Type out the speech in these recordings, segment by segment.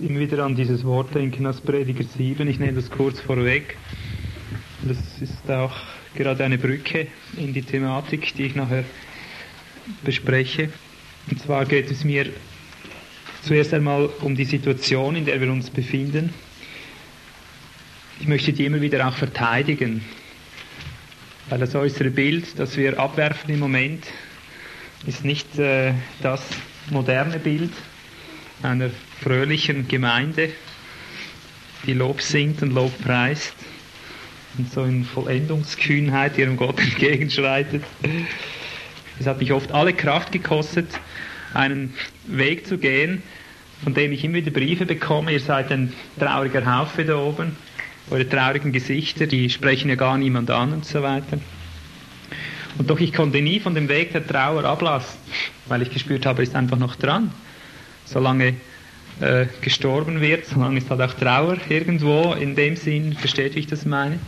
immer wieder an dieses Wort denken aus Prediger 7. Ich nehme das kurz vorweg. Das ist auch gerade eine Brücke in die Thematik, die ich nachher bespreche. Und zwar geht es mir zuerst einmal um die Situation, in der wir uns befinden. Ich möchte die immer wieder auch verteidigen, weil das äußere Bild, das wir abwerfen im Moment, ist nicht äh, das moderne Bild einer fröhlichen Gemeinde, die Lob singt und Lob preist und so in Vollendungskühnheit ihrem Gott entgegenschreitet. Es hat mich oft alle Kraft gekostet, einen Weg zu gehen, von dem ich immer wieder Briefe bekomme. Ihr seid ein trauriger Haufe da oben. Eure traurigen Gesichter, die sprechen ja gar niemand an und so weiter. Und doch ich konnte nie von dem Weg der Trauer ablassen, weil ich gespürt habe, er ist einfach noch dran. Solange äh, gestorben wird, solange ist halt auch Trauer irgendwo, in dem Sinn, versteht, wie ich das meine.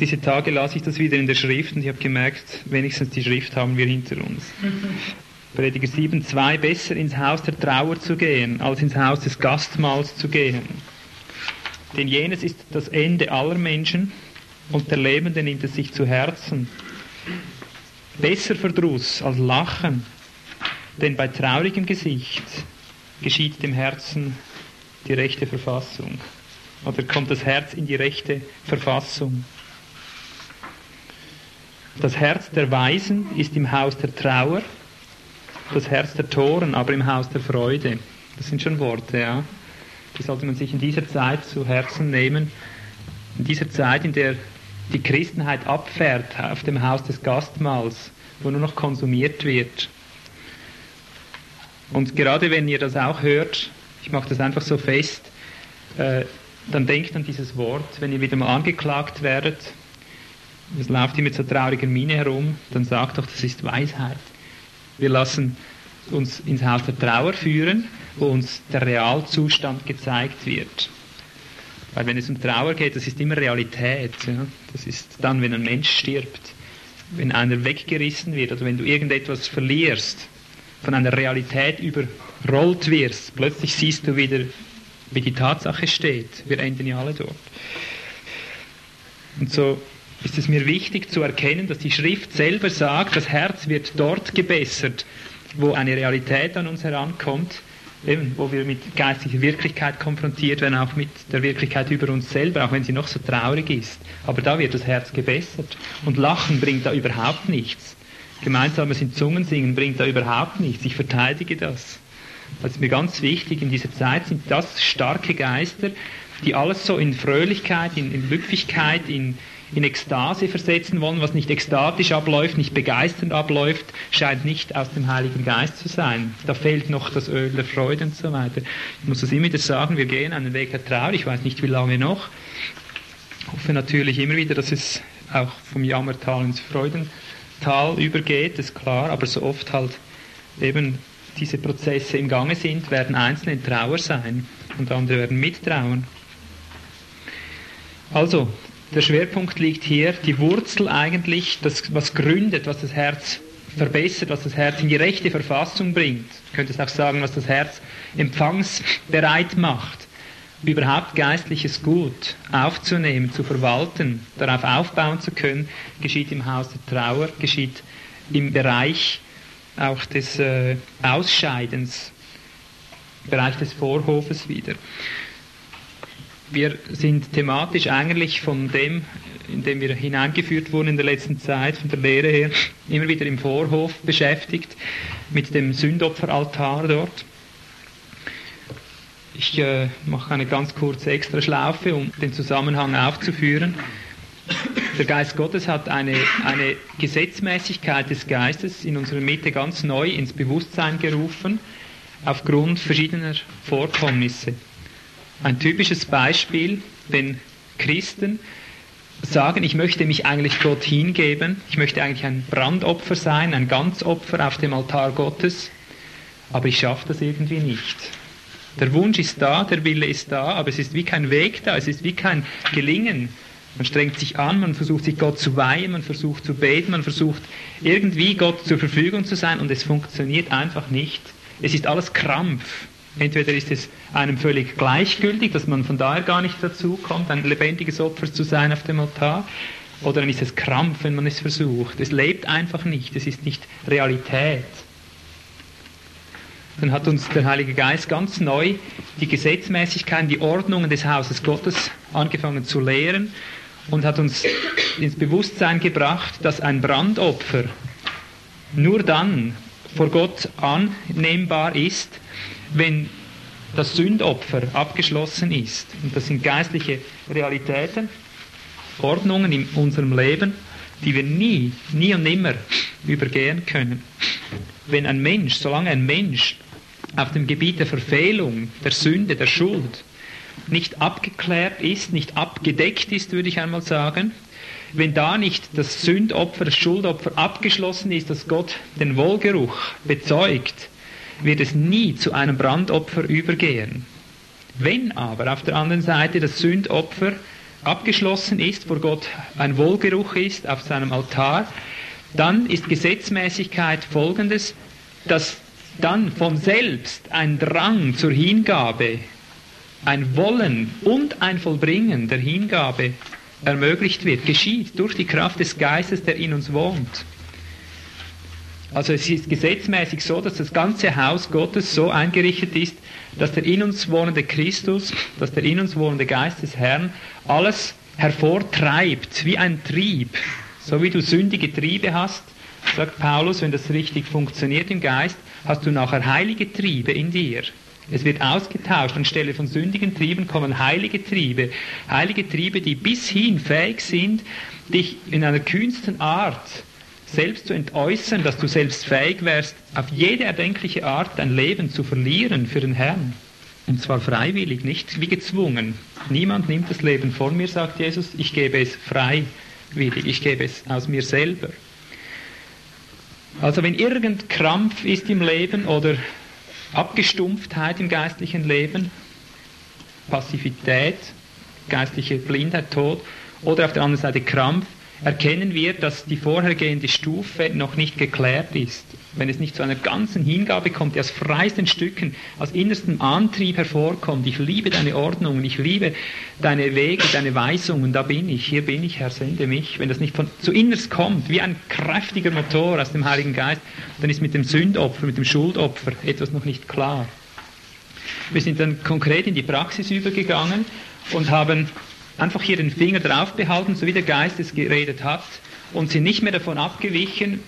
Diese Tage las ich das wieder in der Schrift und ich habe gemerkt, wenigstens die Schrift haben wir hinter uns. Prediger 7,2 besser ins Haus der Trauer zu gehen, als ins Haus des Gastmahls zu gehen. Denn jenes ist das Ende aller Menschen und der Lebende nimmt es sich zu Herzen. Besser Verdruss als Lachen, denn bei traurigem Gesicht geschieht dem Herzen die rechte Verfassung. Oder kommt das Herz in die rechte Verfassung. Das Herz der Weisen ist im Haus der Trauer, das Herz der Toren aber im Haus der Freude. Das sind schon Worte, ja. Die sollte man sich in dieser Zeit zu Herzen nehmen. In dieser Zeit, in der die Christenheit abfährt auf dem Haus des Gastmahls, wo nur noch konsumiert wird. Und gerade wenn ihr das auch hört, ich mache das einfach so fest, äh, dann denkt an dieses Wort, wenn ihr wieder mal angeklagt werdet, es läuft ihr mit so trauriger Miene herum, dann sagt doch, das ist Weisheit. Wir lassen uns ins Haus der Trauer führen, wo uns der Realzustand gezeigt wird. Weil wenn es um Trauer geht, das ist immer Realität. Ja? Das ist dann, wenn ein Mensch stirbt, wenn einer weggerissen wird oder wenn du irgendetwas verlierst, von einer Realität überrollt wirst, plötzlich siehst du wieder, wie die Tatsache steht. Wir enden ja alle dort. Und so ist es mir wichtig zu erkennen, dass die Schrift selber sagt, das Herz wird dort gebessert, wo eine Realität an uns herankommt, eben, wo wir mit geistiger Wirklichkeit konfrontiert werden, auch mit der Wirklichkeit über uns selber, auch wenn sie noch so traurig ist. Aber da wird das Herz gebessert. Und Lachen bringt da überhaupt nichts. Gemeinsames in Zungen singen bringt da überhaupt nichts. Ich verteidige das. Das ist mir ganz wichtig. In dieser Zeit sind das starke Geister, die alles so in Fröhlichkeit, in, in Lüpfigkeit, in, in Ekstase versetzen wollen, was nicht ekstatisch abläuft, nicht begeisternd abläuft, scheint nicht aus dem Heiligen Geist zu sein. Da fehlt noch das Öl der Freude und so weiter. Ich muss das immer wieder sagen, wir gehen einen Weg der Trauer, ich weiß nicht wie lange noch. Ich hoffe natürlich immer wieder, dass es auch vom Jammertal ins Freudental übergeht, ist klar, aber so oft halt eben diese Prozesse im Gange sind, werden Einzelne in Trauer sein und andere werden mittrauern. Also, der Schwerpunkt liegt hier, die Wurzel eigentlich, das, was gründet, was das Herz verbessert, was das Herz in die rechte Verfassung bringt. Du könntest auch sagen, was das Herz empfangsbereit macht, überhaupt geistliches Gut aufzunehmen, zu verwalten, darauf aufbauen zu können, geschieht im Haus der Trauer, geschieht im Bereich auch des äh, Ausscheidens, im Bereich des Vorhofes wieder wir sind thematisch eigentlich von dem, in dem wir hineingeführt wurden in der letzten Zeit, von der Lehre her, immer wieder im Vorhof beschäftigt, mit dem Sündopferaltar dort. Ich äh, mache eine ganz kurze Extraschlaufe, um den Zusammenhang aufzuführen. Der Geist Gottes hat eine, eine Gesetzmäßigkeit des Geistes in unserer Mitte ganz neu ins Bewusstsein gerufen, aufgrund verschiedener Vorkommnisse. Ein typisches Beispiel, wenn Christen sagen, ich möchte mich eigentlich Gott hingeben, ich möchte eigentlich ein Brandopfer sein, ein Ganzopfer auf dem Altar Gottes, aber ich schaffe das irgendwie nicht. Der Wunsch ist da, der Wille ist da, aber es ist wie kein Weg da, es ist wie kein Gelingen. Man strengt sich an, man versucht sich Gott zu weihen, man versucht zu beten, man versucht irgendwie Gott zur Verfügung zu sein und es funktioniert einfach nicht. Es ist alles Krampf. Entweder ist es einem völlig gleichgültig, dass man von daher gar nicht dazu kommt, ein lebendiges Opfer zu sein auf dem Altar, oder dann ist es Krampf, wenn man es versucht. Es lebt einfach nicht, es ist nicht Realität. Dann hat uns der Heilige Geist ganz neu die Gesetzmäßigkeiten, die Ordnungen des Hauses Gottes angefangen zu lehren und hat uns ins Bewusstsein gebracht, dass ein Brandopfer nur dann vor Gott annehmbar ist, wenn das Sündopfer abgeschlossen ist. Und das sind geistliche Realitäten, Ordnungen in unserem Leben, die wir nie, nie und nimmer übergehen können. Wenn ein Mensch, solange ein Mensch auf dem Gebiet der Verfehlung, der Sünde, der Schuld nicht abgeklärt ist, nicht abgedeckt ist, würde ich einmal sagen, wenn da nicht das Sündopfer, das Schuldopfer abgeschlossen ist, dass Gott den Wohlgeruch bezeugt, wird es nie zu einem Brandopfer übergehen. Wenn aber auf der anderen Seite das Sündopfer abgeschlossen ist, vor Gott ein Wohlgeruch ist auf seinem Altar, dann ist Gesetzmäßigkeit folgendes, dass dann von selbst ein Drang zur Hingabe, ein Wollen und ein Vollbringen der Hingabe ermöglicht wird, geschieht durch die Kraft des Geistes, der in uns wohnt. Also es ist gesetzmäßig so, dass das ganze Haus Gottes so eingerichtet ist, dass der in uns wohnende Christus, dass der in uns wohnende Geist des Herrn alles hervortreibt, wie ein Trieb. So wie du sündige Triebe hast, sagt Paulus, wenn das richtig funktioniert im Geist, hast du nachher heilige Triebe in dir. Es wird ausgetauscht. Anstelle von sündigen Trieben kommen heilige Triebe. Heilige Triebe, die bis hin fähig sind, dich in einer kühnsten Art selbst zu entäußern, dass du selbst fähig wärst, auf jede erdenkliche Art dein Leben zu verlieren für den Herrn. Und zwar freiwillig, nicht wie gezwungen. Niemand nimmt das Leben von mir, sagt Jesus, ich gebe es freiwillig, ich gebe es aus mir selber. Also wenn irgend Krampf ist im Leben oder Abgestumpftheit im geistlichen Leben, Passivität, geistliche Blindheit, Tod, oder auf der anderen Seite Krampf, erkennen wir, dass die vorhergehende Stufe noch nicht geklärt ist. Wenn es nicht zu einer ganzen Hingabe kommt, die aus freisten Stücken, aus innerstem Antrieb hervorkommt, ich liebe deine Ordnung, ich liebe deine Wege, deine Weisungen, da bin ich, hier bin ich, Herr, sende mich. Wenn das nicht von, zu innerst kommt, wie ein kräftiger Motor aus dem Heiligen Geist, dann ist mit dem Sündopfer, mit dem Schuldopfer etwas noch nicht klar. Wir sind dann konkret in die Praxis übergegangen und haben einfach hier den Finger drauf behalten, so wie der Geist es geredet hat, und sind nicht mehr davon abgewichen,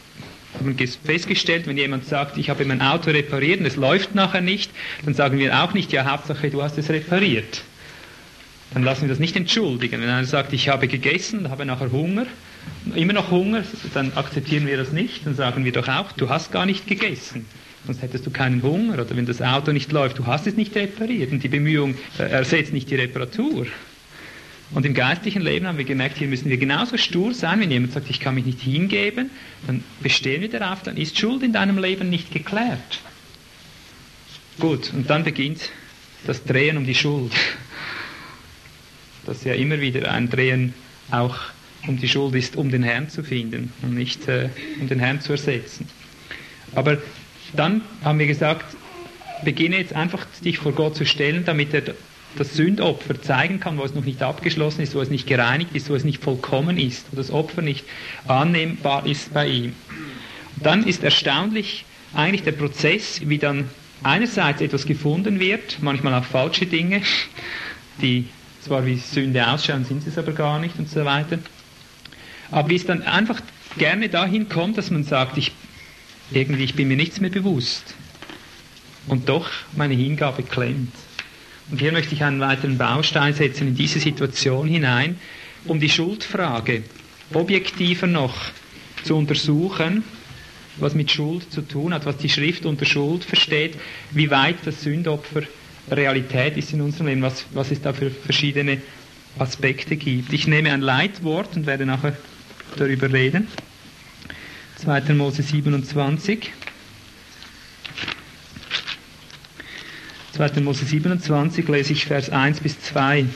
haben festgestellt, wenn jemand sagt, ich habe mein Auto repariert und es läuft nachher nicht, dann sagen wir auch nicht, ja, Hauptsache du hast es repariert. Dann lassen wir das nicht entschuldigen. Wenn einer sagt, ich habe gegessen, habe nachher Hunger, immer noch Hunger, dann akzeptieren wir das nicht, dann sagen wir doch auch, du hast gar nicht gegessen. Sonst hättest du keinen Hunger oder wenn das Auto nicht läuft, du hast es nicht repariert und die Bemühung äh, ersetzt nicht die Reparatur. Und im geistlichen Leben haben wir gemerkt, hier müssen wir genauso stur sein, wenn jemand sagt, ich kann mich nicht hingeben, dann bestehen wir darauf, dann ist Schuld in deinem Leben nicht geklärt. Gut, und dann beginnt das Drehen um die Schuld. Das ja immer wieder ein Drehen auch um die Schuld ist, um den Herrn zu finden und nicht äh, um den Herrn zu ersetzen. Aber dann haben wir gesagt, beginne jetzt einfach dich vor Gott zu stellen, damit er das Sündopfer zeigen kann, wo es noch nicht abgeschlossen ist, wo es nicht gereinigt ist, wo es nicht vollkommen ist, wo das Opfer nicht annehmbar ist bei ihm. Und dann ist erstaunlich eigentlich der Prozess, wie dann einerseits etwas gefunden wird, manchmal auch falsche Dinge, die zwar wie Sünde ausschauen, sind sie es aber gar nicht und so weiter. Aber wie es dann einfach gerne dahin kommt, dass man sagt, ich, irgendwie, ich bin mir nichts mehr bewusst. Und doch meine Hingabe klemmt. Und hier möchte ich einen weiteren Baustein setzen in diese Situation hinein, um die Schuldfrage objektiver noch zu untersuchen, was mit Schuld zu tun hat, was die Schrift unter Schuld versteht, wie weit das Sündopfer Realität ist in unserem Leben, was, was es da für verschiedene Aspekte gibt. Ich nehme ein Leitwort und werde nachher darüber reden. 2. Mose 27. 2. Mose 27 lese ich Vers 1 bis 2.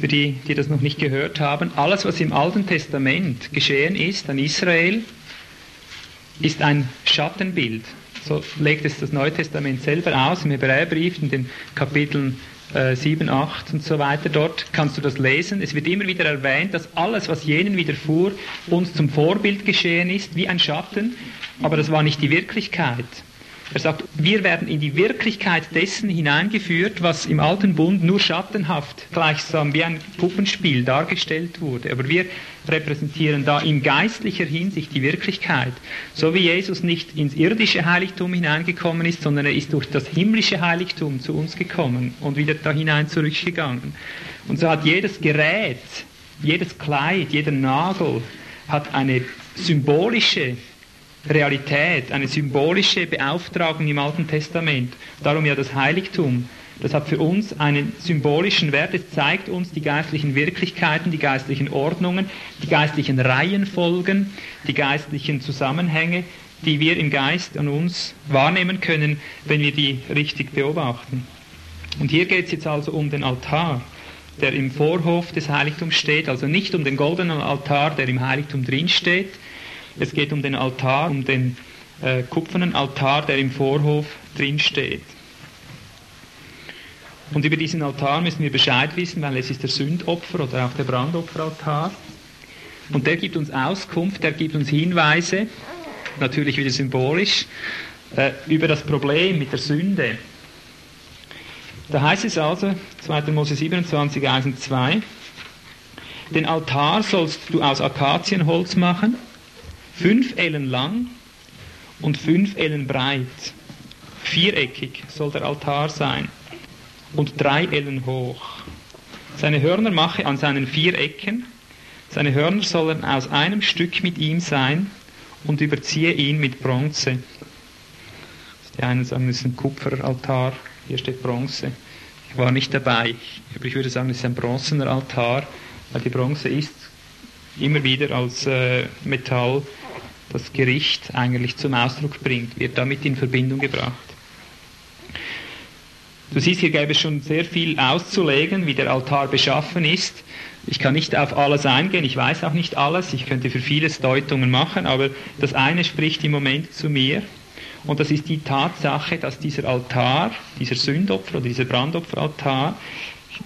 Für die, die das noch nicht gehört haben, alles, was im Alten Testament geschehen ist an Israel, ist ein Schattenbild So legt es das Neue Testament selber aus, im Hebräerbrief, in den Kapiteln äh, 7, 8 und so weiter. Dort kannst du das lesen. Es wird immer wieder erwähnt, dass alles, was jenen widerfuhr, uns zum Vorbild geschehen ist, wie ein Schatten, aber das war nicht die Wirklichkeit. Er sagt, wir werden in die Wirklichkeit dessen hineingeführt, was im alten Bund nur schattenhaft, gleichsam wie ein Puppenspiel dargestellt wurde. Aber wir repräsentieren da in geistlicher Hinsicht die Wirklichkeit. So wie Jesus nicht ins irdische Heiligtum hineingekommen ist, sondern er ist durch das himmlische Heiligtum zu uns gekommen und wieder da hinein zurückgegangen. Und so hat jedes Gerät, jedes Kleid, jeder Nagel hat eine symbolische Realität, eine symbolische Beauftragung im Alten Testament. Darum ja das Heiligtum. Das hat für uns einen symbolischen Wert. Es zeigt uns die geistlichen Wirklichkeiten, die geistlichen Ordnungen, die geistlichen Reihenfolgen, die geistlichen Zusammenhänge, die wir im Geist an uns wahrnehmen können, wenn wir die richtig beobachten. Und hier geht es jetzt also um den Altar, der im Vorhof des Heiligtums steht, also nicht um den goldenen Altar, der im Heiligtum drin steht, es geht um den Altar, um den äh, kupfernen Altar, der im Vorhof drin steht. Und über diesen Altar müssen wir Bescheid wissen, weil es ist der Sündopfer oder auch der Brandopferaltar. Und der gibt uns Auskunft, der gibt uns Hinweise, natürlich wieder symbolisch, äh, über das Problem mit der Sünde. Da heißt es also, 2. Mose 27, 1 und 2, den Altar sollst du aus Akazienholz machen Fünf Ellen lang und fünf Ellen breit. Viereckig soll der Altar sein und drei Ellen hoch. Seine Hörner mache an seinen vier Ecken. Seine Hörner sollen aus einem Stück mit ihm sein und überziehe ihn mit Bronze. Die einen sagen, es ist ein Kupferaltar, hier steht Bronze. Ich war nicht dabei, aber ich würde sagen, es ist ein bronzener Altar, weil die Bronze ist immer wieder als äh, Metall das Gericht eigentlich zum Ausdruck bringt, wird damit in Verbindung gebracht. Du siehst, hier gäbe es schon sehr viel auszulegen, wie der Altar beschaffen ist. Ich kann nicht auf alles eingehen, ich weiß auch nicht alles, ich könnte für vieles Deutungen machen, aber das eine spricht im Moment zu mir und das ist die Tatsache, dass dieser Altar, dieser Sündopfer oder dieser Brandopferaltar,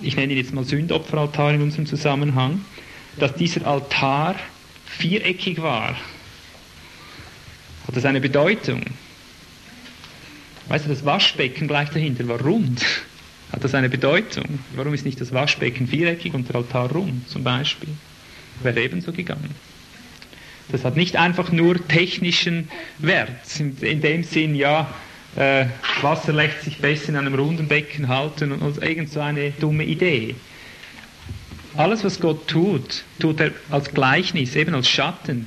ich nenne ihn jetzt mal Sündopferaltar in unserem Zusammenhang, dass dieser Altar viereckig war. Hat das eine Bedeutung? Weißt du, das Waschbecken gleich dahinter war rund. Hat das eine Bedeutung? Warum ist nicht das Waschbecken viereckig und der Altar rund zum Beispiel? Wäre ebenso gegangen. Das hat nicht einfach nur technischen Wert. In dem Sinn, ja, äh, Wasser lässt sich besser in einem runden Becken halten und, und irgend so eine dumme Idee. Alles, was Gott tut, tut er als Gleichnis, eben als Schatten.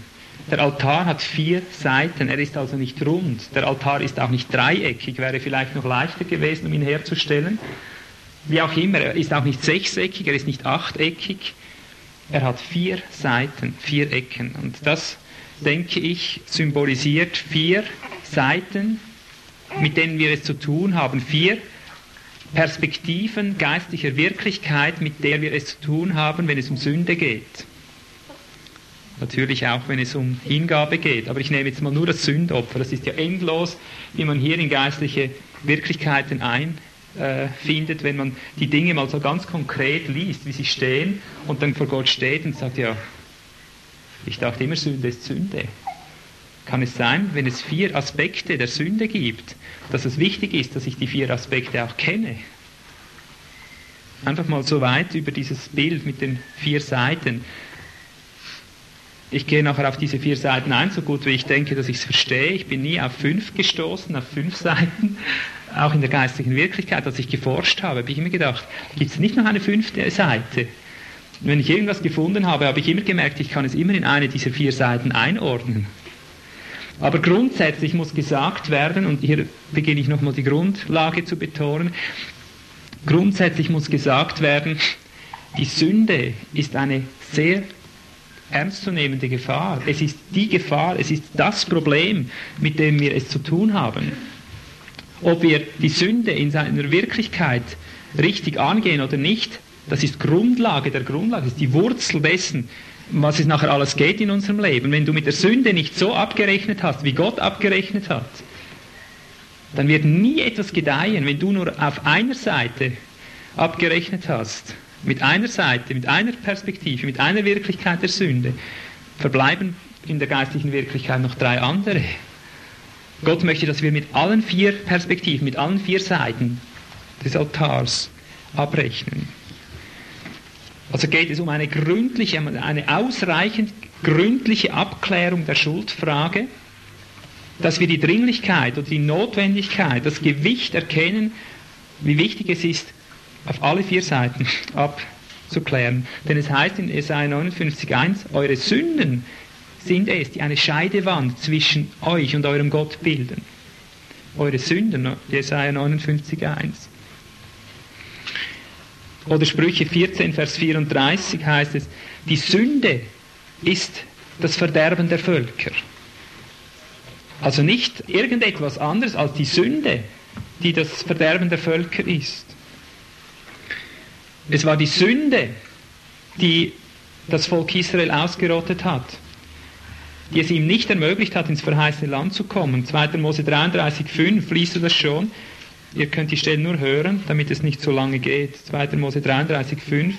Der Altar hat vier Seiten, er ist also nicht rund. Der Altar ist auch nicht dreieckig, wäre vielleicht noch leichter gewesen, um ihn herzustellen. Wie auch immer, er ist auch nicht sechseckig, er ist nicht achteckig. Er hat vier Seiten, vier Ecken. Und das, denke ich, symbolisiert vier Seiten, mit denen wir es zu tun haben. Vier Perspektiven geistlicher Wirklichkeit, mit der wir es zu tun haben, wenn es um Sünde geht. Natürlich auch, wenn es um Hingabe geht. Aber ich nehme jetzt mal nur das Sündopfer. Das ist ja endlos, wie man hier in geistliche Wirklichkeiten einfindet, wenn man die Dinge mal so ganz konkret liest, wie sie stehen und dann vor Gott steht und sagt, ja, ich dachte immer, Sünde ist Sünde. Kann es sein, wenn es vier Aspekte der Sünde gibt, dass es wichtig ist, dass ich die vier Aspekte auch kenne? Einfach mal so weit über dieses Bild mit den vier Seiten. Ich gehe nachher auf diese vier Seiten ein, so gut wie ich denke, dass ich es verstehe. Ich bin nie auf fünf gestoßen, auf fünf Seiten. Auch in der geistlichen Wirklichkeit, als ich geforscht habe, habe ich immer gedacht, gibt es nicht noch eine fünfte Seite? wenn ich irgendwas gefunden habe, habe ich immer gemerkt, ich kann es immer in eine dieser vier Seiten einordnen. Aber grundsätzlich muss gesagt werden, und hier beginne ich nochmal die Grundlage zu betonen, grundsätzlich muss gesagt werden, die Sünde ist eine sehr ernstzunehmende Gefahr. Es ist die Gefahr, es ist das Problem, mit dem wir es zu tun haben. Ob wir die Sünde in seiner Wirklichkeit richtig angehen oder nicht, das ist Grundlage der Grundlage, das ist die Wurzel dessen, was es nachher alles geht in unserem Leben. Wenn du mit der Sünde nicht so abgerechnet hast, wie Gott abgerechnet hat, dann wird nie etwas gedeihen, wenn du nur auf einer Seite abgerechnet hast. Mit einer Seite, mit einer Perspektive, mit einer Wirklichkeit der Sünde. Verbleiben in der geistlichen Wirklichkeit noch drei andere. Gott möchte, dass wir mit allen vier Perspektiven, mit allen vier Seiten des Altars abrechnen. Also geht es um eine gründliche, eine ausreichend gründliche Abklärung der Schuldfrage, dass wir die Dringlichkeit oder die Notwendigkeit, das Gewicht erkennen, wie wichtig es ist, auf alle vier Seiten abzuklären. Denn es heißt in Jesaja 59,1, eure Sünden sind es, die eine Scheidewand zwischen euch und eurem Gott bilden. Eure Sünden, Jesaja 59,1. Oder Sprüche 14, Vers 34 heißt es, die Sünde ist das Verderben der Völker. Also nicht irgendetwas anderes als die Sünde, die das Verderben der Völker ist. Es war die Sünde, die das Volk Israel ausgerottet hat, die es ihm nicht ermöglicht hat, ins verheißene Land zu kommen. 2. Mose 33,5 liest du das schon. Ihr könnt die Stelle nur hören, damit es nicht so lange geht. 2. Mose 33,5.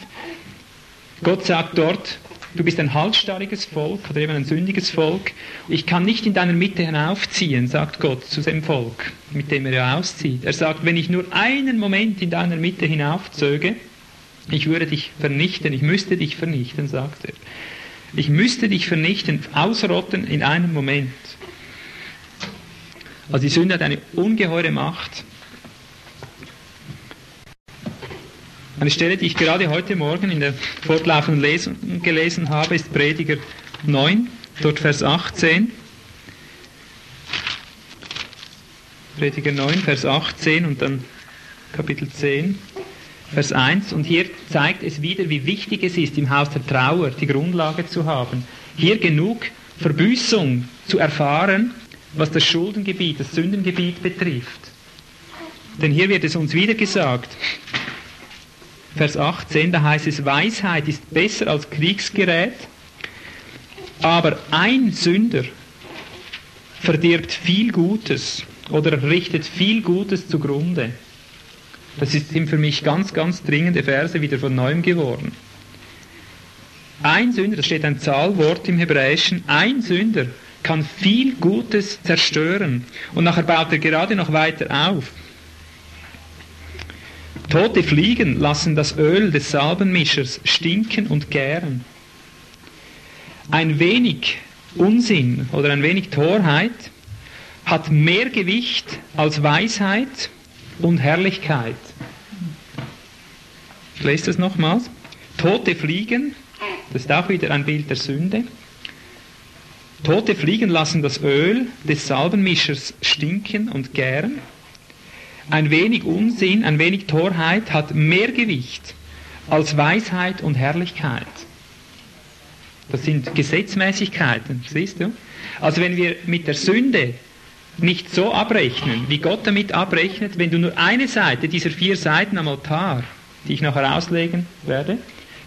Gott sagt dort, du bist ein halsstarriges Volk oder eben ein sündiges Volk. Ich kann nicht in deiner Mitte hinaufziehen, sagt Gott zu dem Volk, mit dem er ja auszieht. Er sagt, wenn ich nur einen Moment in deiner Mitte hinaufzöge, ich würde dich vernichten, ich müsste dich vernichten, sagt er. Ich müsste dich vernichten, ausrotten in einem Moment. Also die Sünde hat eine ungeheure Macht. Eine Stelle, die ich gerade heute Morgen in der fortlaufenden Lesung gelesen habe, ist Prediger 9, dort Vers 18. Prediger 9, Vers 18 und dann Kapitel 10, Vers 1. Und hier zeigt es wieder, wie wichtig es ist, im Haus der Trauer die Grundlage zu haben. Hier genug Verbüßung zu erfahren, was das Schuldengebiet, das Sündengebiet betrifft. Denn hier wird es uns wieder gesagt, Vers 18, da heißt es, Weisheit ist besser als Kriegsgerät, aber ein Sünder verdirbt viel Gutes oder richtet viel Gutes zugrunde. Das sind für mich ganz, ganz dringende Verse wieder von neuem geworden. Ein Sünder, da steht ein Zahlwort im Hebräischen, ein Sünder kann viel Gutes zerstören. Und nachher baut er gerade noch weiter auf. Tote Fliegen lassen das Öl des Salbenmischers stinken und gären. Ein wenig Unsinn oder ein wenig Torheit hat mehr Gewicht als Weisheit und Herrlichkeit. Ich lese das nochmals. Tote Fliegen, das ist auch wieder ein Bild der Sünde. Tote Fliegen lassen das Öl des Salbenmischers stinken und gären. Ein wenig Unsinn, ein wenig Torheit hat mehr Gewicht als Weisheit und Herrlichkeit. Das sind Gesetzmäßigkeiten, siehst du? Also wenn wir mit der Sünde nicht so abrechnen, wie Gott damit abrechnet, wenn du nur eine Seite dieser vier Seiten am Altar, die ich nachher auslegen werde,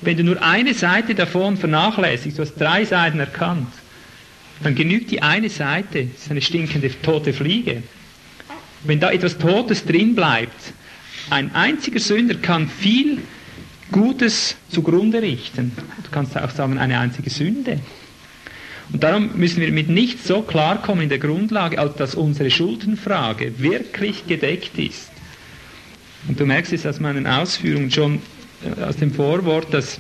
wenn du nur eine Seite davon vernachlässigst, du hast drei Seiten erkannt, dann genügt die eine Seite, das ist eine stinkende tote Fliege. Wenn da etwas Totes drin bleibt, ein einziger Sünder kann viel Gutes zugrunde richten. Du kannst auch sagen, eine einzige Sünde. Und darum müssen wir mit nichts so klarkommen in der Grundlage, als dass unsere Schuldenfrage wirklich gedeckt ist. Und du merkst es aus meinen Ausführungen schon äh, aus dem Vorwort, dass,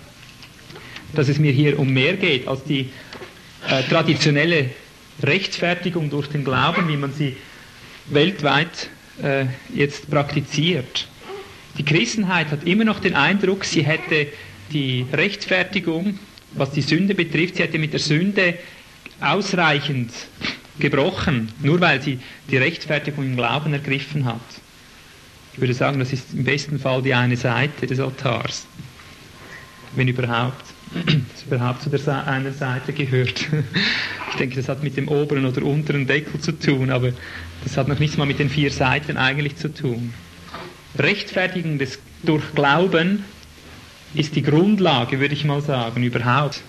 dass es mir hier um mehr geht als die äh, traditionelle Rechtfertigung durch den Glauben, wie man sie weltweit äh, jetzt praktiziert. Die Christenheit hat immer noch den Eindruck, sie hätte die Rechtfertigung, was die Sünde betrifft, sie hätte mit der Sünde ausreichend gebrochen, nur weil sie die Rechtfertigung im Glauben ergriffen hat. Ich würde sagen, das ist im besten Fall die eine Seite des Altars, wenn überhaupt das überhaupt zu der einen Seite gehört. Ich denke, das hat mit dem oberen oder unteren Deckel zu tun, aber das hat noch nichts mal mit den vier Seiten eigentlich zu tun. Rechtfertigung des, durch Glauben ist die Grundlage, würde ich mal sagen, überhaupt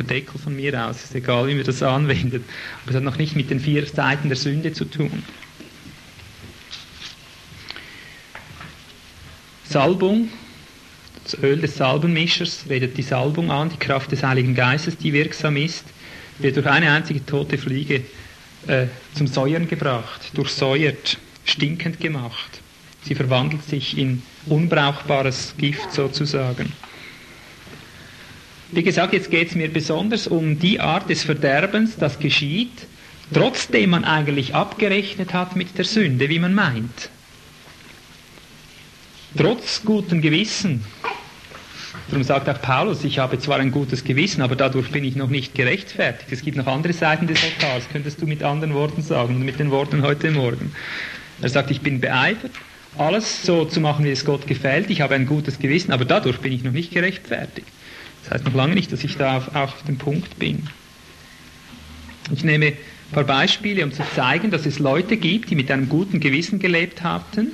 der Deckel von mir aus, ist egal, wie wir das anwenden. Aber es hat noch nicht mit den vier Seiten der Sünde zu tun. Salbung, das Öl des Salbenmischers redet die Salbung an, die Kraft des Heiligen Geistes, die wirksam ist, wird durch eine einzige tote Fliege äh, zum Säuern gebracht, durchsäuert, stinkend gemacht. Sie verwandelt sich in unbrauchbares Gift sozusagen. Wie gesagt, jetzt geht es mir besonders um die Art des Verderbens, das geschieht, trotzdem man eigentlich abgerechnet hat mit der Sünde, wie man meint. Trotz gutem Gewissen. Darum sagt auch Paulus, ich habe zwar ein gutes Gewissen, aber dadurch bin ich noch nicht gerechtfertigt. Es gibt noch andere Seiten des Altars, könntest du mit anderen Worten sagen mit den Worten heute Morgen. Er sagt, ich bin beeifert, alles so zu machen, wie es Gott gefällt. Ich habe ein gutes Gewissen, aber dadurch bin ich noch nicht gerechtfertigt. Das heißt noch lange nicht, dass ich da auf, auf dem Punkt bin. Ich nehme ein paar Beispiele, um zu zeigen, dass es Leute gibt, die mit einem guten Gewissen gelebt hatten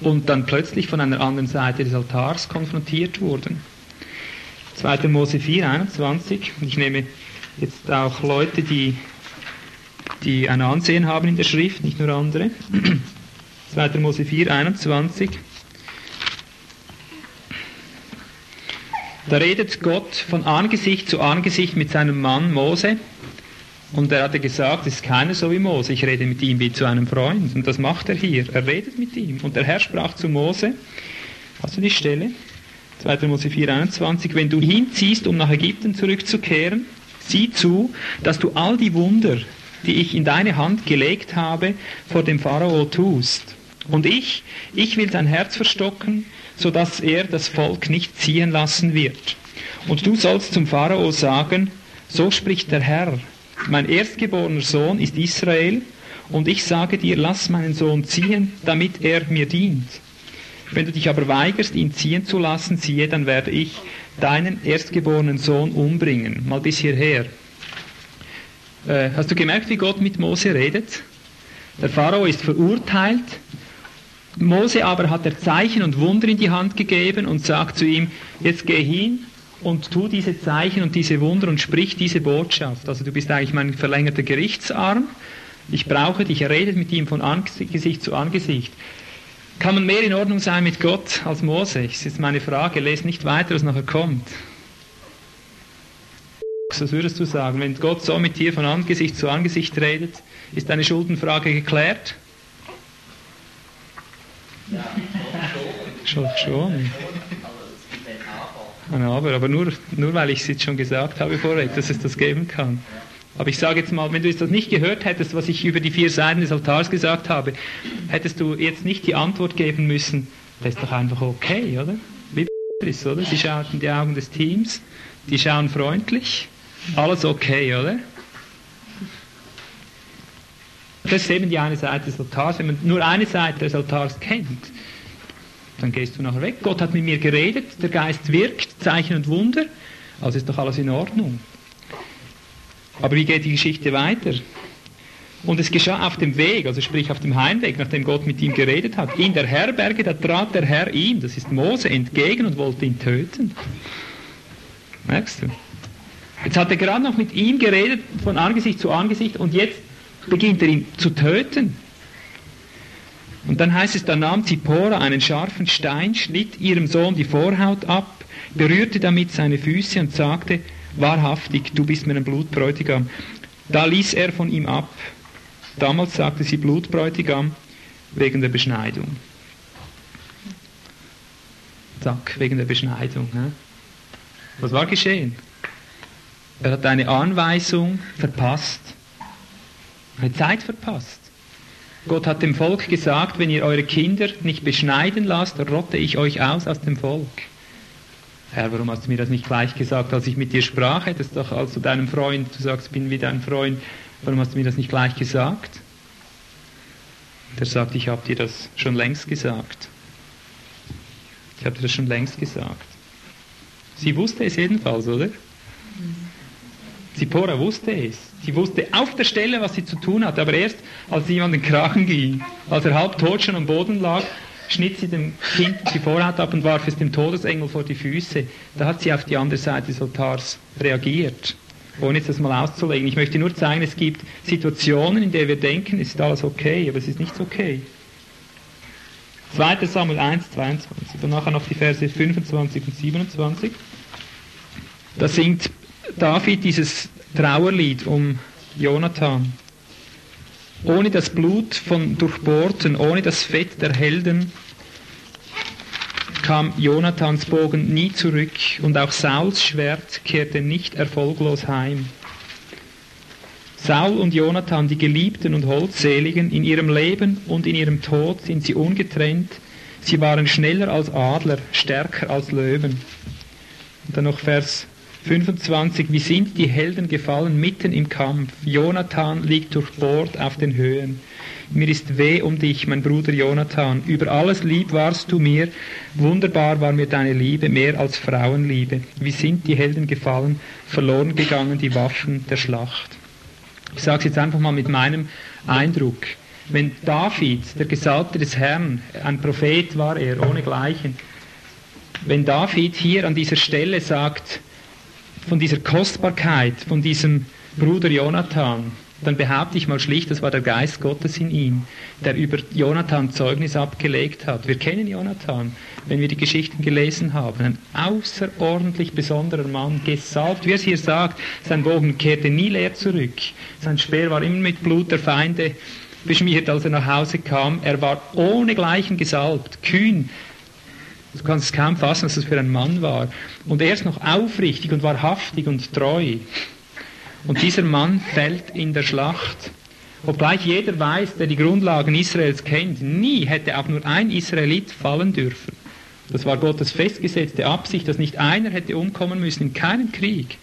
und dann plötzlich von einer anderen Seite des Altars konfrontiert wurden. 2. Mose 4, 21. Ich nehme jetzt auch Leute, die, die ein Ansehen haben in der Schrift, nicht nur andere. 2. Mose 4, 21. Da redet Gott von Angesicht zu Angesicht mit seinem Mann Mose. Und er hatte gesagt, es ist keiner so wie Mose, ich rede mit ihm wie zu einem Freund. Und das macht er hier. Er redet mit ihm. Und der Herr sprach zu Mose, hast du die Stelle? 2. Mose 4, 21. Wenn du hinziehst, um nach Ägypten zurückzukehren, sieh zu, dass du all die Wunder, die ich in deine Hand gelegt habe, vor dem Pharao tust. Und ich, ich will dein Herz verstocken, so dass er das Volk nicht ziehen lassen wird. Und du sollst zum Pharao sagen, so spricht der Herr, mein erstgeborener Sohn ist Israel, und ich sage dir, lass meinen Sohn ziehen, damit er mir dient. Wenn du dich aber weigerst, ihn ziehen zu lassen, siehe, dann werde ich deinen erstgeborenen Sohn umbringen. Mal bis hierher. Äh, hast du gemerkt, wie Gott mit Mose redet? Der Pharao ist verurteilt, Mose aber hat er Zeichen und Wunder in die Hand gegeben und sagt zu ihm, jetzt geh hin und tu diese Zeichen und diese Wunder und sprich diese Botschaft. Also du bist eigentlich mein verlängerter Gerichtsarm. Ich brauche dich. Er redet mit ihm von Angesicht zu Angesicht. Kann man mehr in Ordnung sein mit Gott als Mose? Das ist jetzt meine Frage. Lest nicht weiter, was nachher kommt. Was würdest du sagen, wenn Gott so mit dir von Angesicht zu Angesicht redet, ist deine Schuldenfrage geklärt? Ja, schon. Schon, Ein Aber, aber nur, nur weil ich es jetzt schon gesagt habe vorweg, dass es das geben kann. Aber ich sage jetzt mal, wenn du das nicht gehört hättest, was ich über die vier Seiten des Altars gesagt habe, hättest du jetzt nicht die Antwort geben müssen, das ist doch einfach okay, oder? Wie ist, oder? Sie schauen in die Augen des Teams, die schauen freundlich, alles okay, oder? Das ist eben die eine Seite des Altars. Wenn man nur eine Seite des Altars kennt, dann gehst du nachher weg. Gott hat mit mir geredet, der Geist wirkt, Zeichen und Wunder, also ist doch alles in Ordnung. Aber wie geht die Geschichte weiter? Und es geschah auf dem Weg, also sprich auf dem Heimweg, nachdem Gott mit ihm geredet hat. In der Herberge, da trat der Herr ihm, das ist Mose, entgegen und wollte ihn töten. Merkst du? Jetzt hat er gerade noch mit ihm geredet, von Angesicht zu Angesicht, und jetzt beginnt er ihn zu töten. Und dann heißt es, da nahm Zippora einen scharfen Stein, schnitt ihrem Sohn die Vorhaut ab, berührte damit seine Füße und sagte, wahrhaftig, du bist mir ein Blutbräutigam. Da ließ er von ihm ab. Damals sagte sie Blutbräutigam wegen der Beschneidung. Zack, wegen der Beschneidung. Ne? Was war geschehen? Er hat eine Anweisung verpasst eine Zeit verpasst. Gott hat dem Volk gesagt, wenn ihr eure Kinder nicht beschneiden lasst, rotte ich euch aus aus dem Volk. Herr, warum hast du mir das nicht gleich gesagt, als ich mit dir sprach? Hättest doch als du deinem Freund, du sagst, ich bin wie dein Freund, warum hast du mir das nicht gleich gesagt? Der sagt, ich habe dir das schon längst gesagt. Ich habe dir das schon längst gesagt. Sie wusste es jedenfalls, oder? Zipporah wusste es. Sie wusste auf der Stelle, was sie zu tun hatte, aber erst, als sie an den Kragen ging, als er halb tot schon am Boden lag, schnitt sie dem Kind die Vorhaut ab und warf es dem Todesengel vor die Füße. Da hat sie auf die andere Seite des Altars reagiert. Ohne jetzt das mal auszulegen. Ich möchte nur zeigen, es gibt Situationen, in denen wir denken, es ist alles okay, aber es ist nicht okay. 2. Samuel 1, 22 und nachher noch die Verse 25 und 27. Da singt David dieses Trauerlied um Jonathan. Ohne das Blut von Durchbohrten, ohne das Fett der Helden kam Jonathans Bogen nie zurück und auch Sauls Schwert kehrte nicht erfolglos heim. Saul und Jonathan, die Geliebten und Holdseligen, in ihrem Leben und in ihrem Tod sind sie ungetrennt. Sie waren schneller als Adler, stärker als Löwen. Und dann noch Vers 25. Wie sind die Helden gefallen mitten im Kampf? Jonathan liegt durchbohrt auf den Höhen. Mir ist weh um dich, mein Bruder Jonathan. Über alles lieb warst du mir. Wunderbar war mir deine Liebe, mehr als Frauenliebe. Wie sind die Helden gefallen, verloren gegangen die Waffen der Schlacht. Ich sage es jetzt einfach mal mit meinem Eindruck. Wenn David, der Gesalbte des Herrn, ein Prophet war er, ohne Gleichen, wenn David hier an dieser Stelle sagt, von dieser Kostbarkeit, von diesem Bruder Jonathan, dann behaupte ich mal schlicht, das war der Geist Gottes in ihm, der über Jonathan Zeugnis abgelegt hat. Wir kennen Jonathan, wenn wir die Geschichten gelesen haben. Ein außerordentlich besonderer Mann, gesalbt, wie es hier sagt, sein Bogen kehrte nie leer zurück. Sein Speer war immer mit Blut der Feinde beschmiert, als er nach Hause kam. Er war ohne Gleichen gesalbt, kühn. Du kannst es kaum fassen, was das für ein Mann war. Und er ist noch aufrichtig und wahrhaftig und treu. Und dieser Mann fällt in der Schlacht. Obgleich jeder weiß, der die Grundlagen Israels kennt, nie hätte auch nur ein Israelit fallen dürfen. Das war Gottes festgesetzte Absicht, dass nicht einer hätte umkommen müssen in keinem Krieg.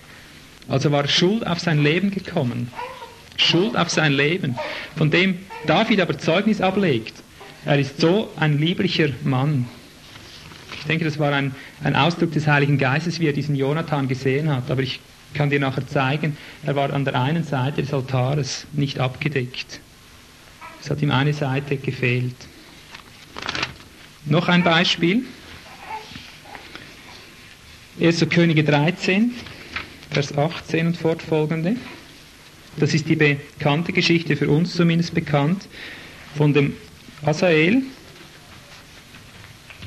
Also war Schuld auf sein Leben gekommen. Schuld auf sein Leben, von dem David aber Zeugnis ablegt. Er ist so ein lieblicher Mann. Ich denke, das war ein, ein Ausdruck des Heiligen Geistes, wie er diesen Jonathan gesehen hat. Aber ich kann dir nachher zeigen, er war an der einen Seite des Altares nicht abgedeckt. Es hat ihm eine Seite gefehlt. Noch ein Beispiel. 1. Könige 13, Vers 18 und fortfolgende. Das ist die bekannte Geschichte, für uns zumindest bekannt, von dem Asael.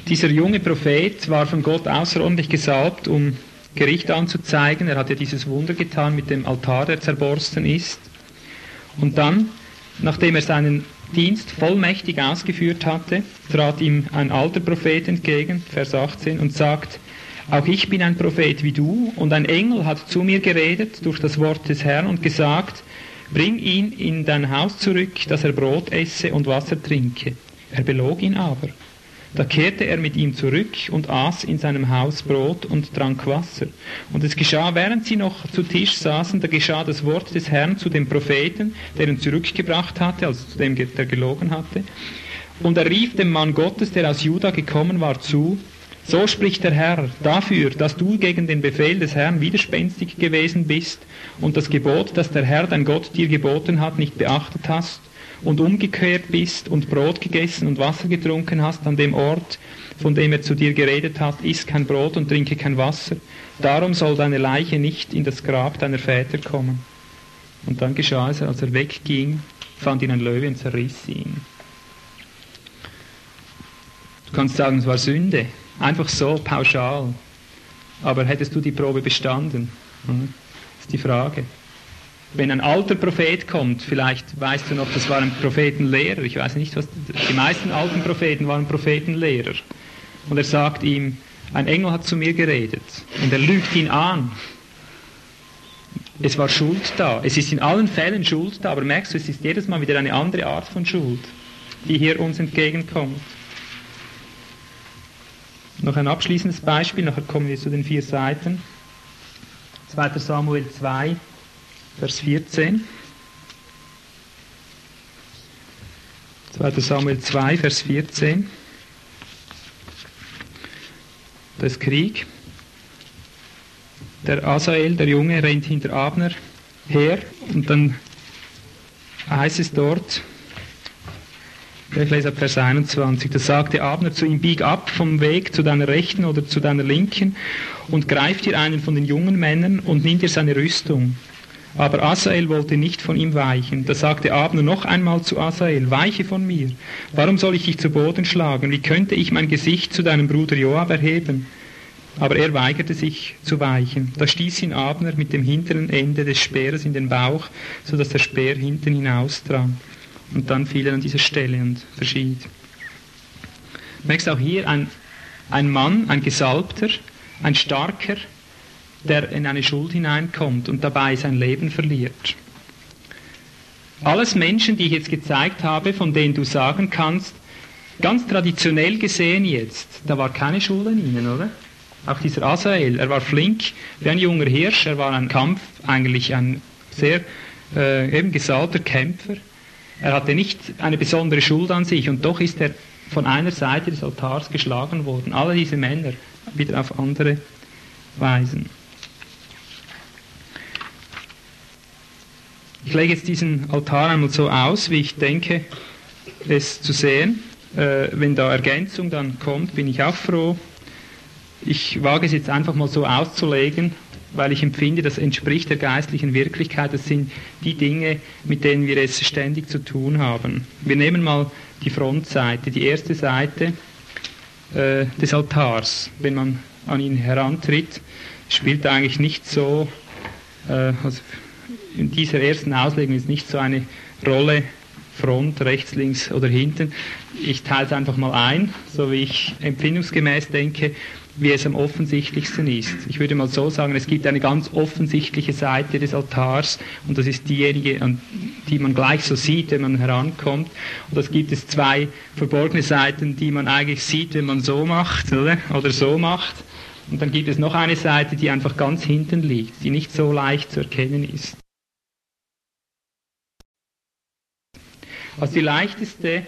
Dieser junge Prophet war von Gott außerordentlich gesalbt, um Gericht anzuzeigen. Er hat ja dieses Wunder getan mit dem Altar, der zerborsten ist. Und dann, nachdem er seinen Dienst vollmächtig ausgeführt hatte, trat ihm ein alter Prophet entgegen, Vers 18, und sagt, auch ich bin ein Prophet wie du, und ein Engel hat zu mir geredet durch das Wort des Herrn und gesagt, bring ihn in dein Haus zurück, dass er Brot esse und Wasser trinke. Er belog ihn aber. Da kehrte er mit ihm zurück und aß in seinem Haus Brot und trank Wasser. Und es geschah, während sie noch zu Tisch saßen, da geschah das Wort des Herrn zu dem Propheten, der ihn zurückgebracht hatte, also zu dem, der gelogen hatte. Und er rief dem Mann Gottes, der aus Juda gekommen war, zu, so spricht der Herr, dafür, dass du gegen den Befehl des Herrn widerspenstig gewesen bist und das Gebot, das der Herr, dein Gott, dir geboten hat, nicht beachtet hast, und umgekehrt bist und Brot gegessen und Wasser getrunken hast an dem Ort, von dem er zu dir geredet hat, iss kein Brot und trinke kein Wasser, darum soll deine Leiche nicht in das Grab deiner Väter kommen. Und dann geschah es, als er wegging, fand ihn ein Löwe und zerriss ihn. Du kannst sagen, es war Sünde, einfach so, pauschal. Aber hättest du die Probe bestanden? Hm? Das ist die Frage. Wenn ein alter Prophet kommt, vielleicht weißt du noch, das war ein Prophetenlehrer, ich weiß nicht, was, die meisten alten Propheten waren Prophetenlehrer. Und er sagt ihm, ein Engel hat zu mir geredet und er lügt ihn an. Es war Schuld da. Es ist in allen Fällen Schuld da, aber merkst du, es ist jedes Mal wieder eine andere Art von Schuld, die hier uns entgegenkommt. Noch ein abschließendes Beispiel, nachher kommen wir zu den vier Seiten. 2. Samuel 2, Vers 14. 2. Samuel 2, Vers 14. Das Krieg. Der Asael, der Junge, rennt hinter Abner her und dann heißt es dort, ich lese ab Vers 21, da sagte Abner zu ihm, bieg ab vom Weg zu deiner Rechten oder zu deiner Linken und greif dir einen von den jungen Männern und nimm dir seine Rüstung. Aber Asael wollte nicht von ihm weichen. Da sagte Abner noch einmal zu Asael, weiche von mir. Warum soll ich dich zu Boden schlagen? Wie könnte ich mein Gesicht zu deinem Bruder Joab erheben? Aber er weigerte sich zu weichen. Da stieß ihn Abner mit dem hinteren Ende des Speeres in den Bauch, so dass der Speer hinten hinausdrang. Und dann fiel er an dieser Stelle und verschied. Du merkst auch hier ein, ein Mann, ein Gesalbter, ein Starker, der in eine Schuld hineinkommt und dabei sein Leben verliert. Alles Menschen, die ich jetzt gezeigt habe, von denen du sagen kannst, ganz traditionell gesehen jetzt, da war keine Schuld an ihnen, oder? Auch dieser Asael, er war flink wie ein junger Hirsch, er war ein Kampf, eigentlich ein sehr äh, eben gesalter Kämpfer. Er hatte nicht eine besondere Schuld an sich und doch ist er von einer Seite des Altars geschlagen worden. Alle diese Männer wieder auf andere Weisen. Ich lege jetzt diesen Altar einmal so aus, wie ich denke, es zu sehen. Äh, wenn da Ergänzung dann kommt, bin ich auch froh. Ich wage es jetzt einfach mal so auszulegen, weil ich empfinde, das entspricht der geistlichen Wirklichkeit. Das sind die Dinge, mit denen wir es ständig zu tun haben. Wir nehmen mal die Frontseite, die erste Seite äh, des Altars. Wenn man an ihn herantritt, spielt eigentlich nicht so, äh, also in dieser ersten Auslegung ist nicht so eine Rolle, Front, rechts, links oder hinten. Ich teile es einfach mal ein, so wie ich empfindungsgemäß denke, wie es am offensichtlichsten ist. Ich würde mal so sagen, es gibt eine ganz offensichtliche Seite des Altars und das ist diejenige, die man gleich so sieht, wenn man herankommt. Und das gibt es zwei verborgene Seiten, die man eigentlich sieht, wenn man so macht oder, oder so macht. Und dann gibt es noch eine Seite, die einfach ganz hinten liegt, die nicht so leicht zu erkennen ist. Also die leichteste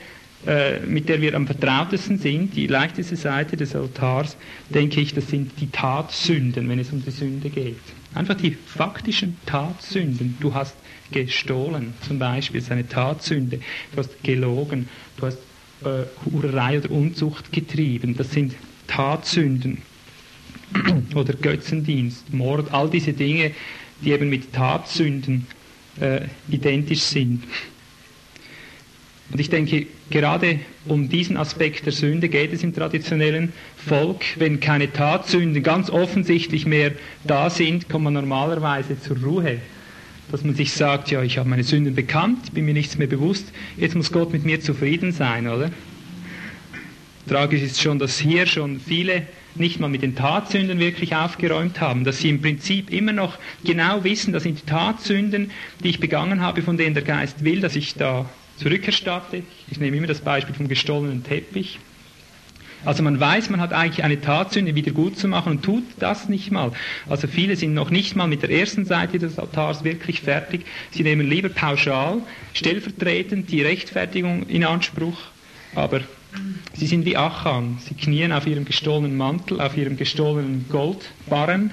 äh, mit der wir am vertrautesten sind, die leichteste Seite des Altars, denke ich, das sind die Tatsünden, wenn es um die Sünde geht. Einfach die faktischen Tatsünden. Du hast gestohlen, zum Beispiel, ist eine Tatsünde. Du hast gelogen, du hast äh, Hurerei oder Unzucht getrieben, das sind Tatsünden. oder Götzendienst, Mord, all diese Dinge, die eben mit Tatsünden äh, identisch sind. Und ich denke, gerade um diesen Aspekt der Sünde geht es im traditionellen Volk. Wenn keine Tatsünden ganz offensichtlich mehr da sind, kommt man normalerweise zur Ruhe. Dass man sich sagt, ja, ich habe meine Sünden bekannt, bin mir nichts mehr bewusst, jetzt muss Gott mit mir zufrieden sein, oder? Tragisch ist schon, dass hier schon viele nicht mal mit den Tatsünden wirklich aufgeräumt haben, dass sie im Prinzip immer noch genau wissen, das sind die Tatsünden, die ich begangen habe, von denen der Geist will, dass ich da zurückerstatte. Ich nehme immer das Beispiel vom gestohlenen Teppich. Also man weiß, man hat eigentlich eine Tatsünde wieder gut zu machen und tut das nicht mal. Also viele sind noch nicht mal mit der ersten Seite des Altars wirklich fertig. Sie nehmen lieber pauschal, stellvertretend die Rechtfertigung in Anspruch, aber sie sind wie Achan. Sie knien auf ihrem gestohlenen Mantel, auf ihrem gestohlenen Goldbarren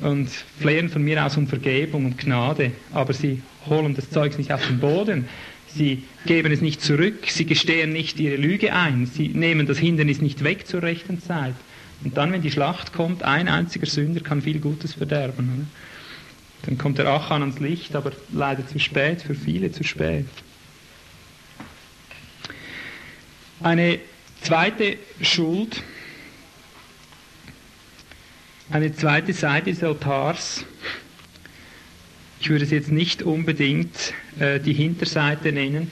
und flehen von mir aus um Vergebung und Gnade, aber sie holen das Zeug nicht auf den Boden. Sie geben es nicht zurück, sie gestehen nicht ihre Lüge ein, sie nehmen das Hindernis nicht weg zur rechten Zeit. Und dann, wenn die Schlacht kommt, ein einziger Sünder kann viel Gutes verderben. Oder? Dann kommt der Achan ans Licht, aber leider zu spät, für viele zu spät. Eine zweite Schuld, eine zweite Seite des Altars, ich würde es jetzt nicht unbedingt äh, die Hinterseite nennen.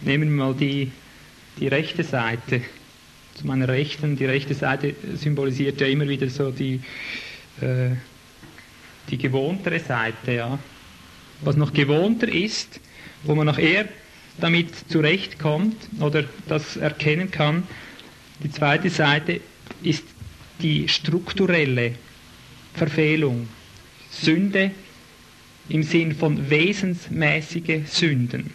Nehmen wir mal die, die rechte Seite. Zu meiner Rechten, die rechte Seite symbolisiert ja immer wieder so die, äh, die gewohntere Seite. Ja. Was noch gewohnter ist, wo man noch eher damit zurechtkommt oder das erkennen kann. Die zweite Seite ist die strukturelle Verfehlung. Sünde im Sinn von wesensmäßige Sünden.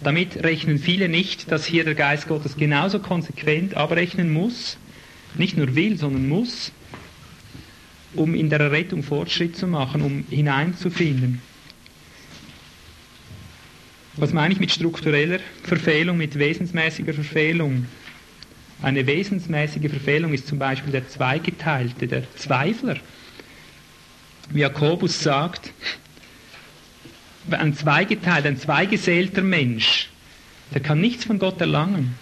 Damit rechnen viele nicht, dass hier der Geist Gottes genauso konsequent abrechnen muss, nicht nur will, sondern muss, um in der Errettung Fortschritt zu machen, um hineinzufinden. Was meine ich mit struktureller Verfehlung, mit wesensmäßiger Verfehlung? Eine wesensmäßige Verfehlung ist zum Beispiel der Zweigeteilte, der Zweifler. Jakobus sagt, ein zweigeteilt, ein zweigesählter Mensch, der kann nichts von Gott erlangen.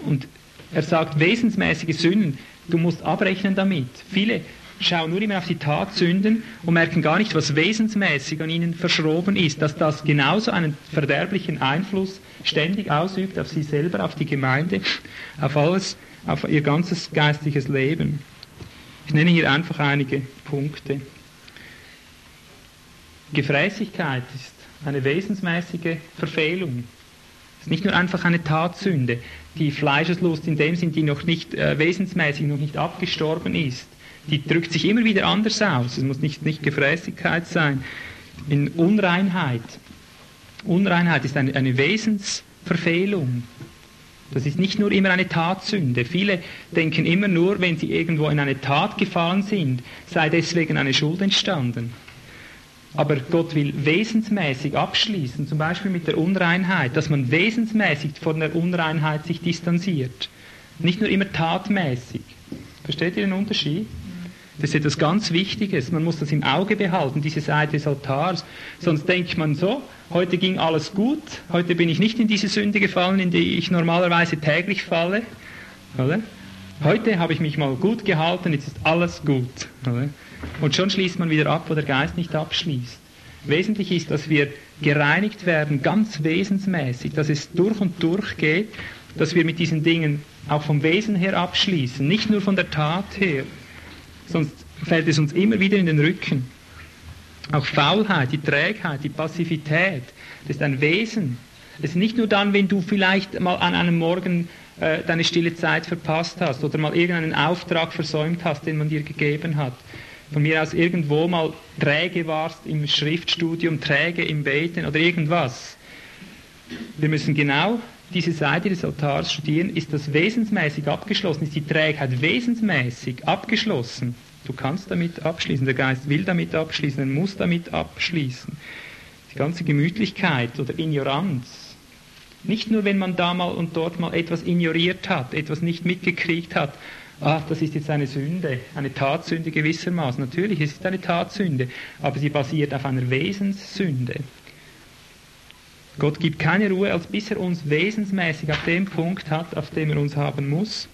Und er sagt, wesensmäßige Sünden, du musst abrechnen damit. Viele schauen nur immer auf die Tatsünden und merken gar nicht, was wesensmäßig an ihnen verschroben ist, dass das genauso einen verderblichen Einfluss ständig ausübt auf sie selber, auf die Gemeinde, auf alles, auf ihr ganzes geistliches Leben. Ich nenne hier einfach einige Punkte. Gefräßigkeit ist eine wesensmäßige Verfehlung. Es ist nicht nur einfach eine Tatsünde, die Fleischeslust in dem Sinn, die noch nicht äh, wesensmäßig, noch nicht abgestorben ist. Die drückt sich immer wieder anders aus. Es muss nicht, nicht Gefräßigkeit sein. In Unreinheit. Unreinheit ist eine, eine Wesensverfehlung. Das ist nicht nur immer eine Tatsünde. Viele denken immer nur, wenn sie irgendwo in eine Tat gefallen sind, sei deswegen eine Schuld entstanden. Aber Gott will wesensmäßig abschließen, zum Beispiel mit der Unreinheit, dass man wesensmäßig von der Unreinheit sich distanziert. Nicht nur immer tatmäßig. Versteht ihr den Unterschied? Das ist etwas ganz Wichtiges. Man muss das im Auge behalten, diese Seite des Altars. Sonst denkt man so, heute ging alles gut, heute bin ich nicht in diese Sünde gefallen, in die ich normalerweise täglich falle. Oder? Heute habe ich mich mal gut gehalten, jetzt ist alles gut. Oder? Und schon schließt man wieder ab, wo der Geist nicht abschließt. Wesentlich ist, dass wir gereinigt werden, ganz wesensmäßig, dass es durch und durch geht, dass wir mit diesen Dingen auch vom Wesen her abschließen, nicht nur von der Tat her. Sonst fällt es uns immer wieder in den Rücken. Auch Faulheit, die Trägheit, die Passivität, das ist ein Wesen. Es ist nicht nur dann, wenn du vielleicht mal an einem Morgen äh, deine stille Zeit verpasst hast oder mal irgendeinen Auftrag versäumt hast, den man dir gegeben hat von mir aus irgendwo mal träge warst im Schriftstudium, träge im Beten oder irgendwas. Wir müssen genau diese Seite des Altars studieren. Ist das wesensmäßig abgeschlossen? Ist die Trägheit wesensmäßig abgeschlossen? Du kannst damit abschließen. Der Geist will damit abschließen. Er muss damit abschließen. Die ganze Gemütlichkeit oder Ignoranz. Nicht nur, wenn man da mal und dort mal etwas ignoriert hat, etwas nicht mitgekriegt hat, ah, das ist jetzt eine Sünde, eine Tatsünde gewissermaßen. Natürlich, es ist eine Tatsünde, aber sie basiert auf einer Wesenssünde. Gott gibt keine Ruhe, als bis er uns wesensmäßig auf dem Punkt hat, auf dem er uns haben muss.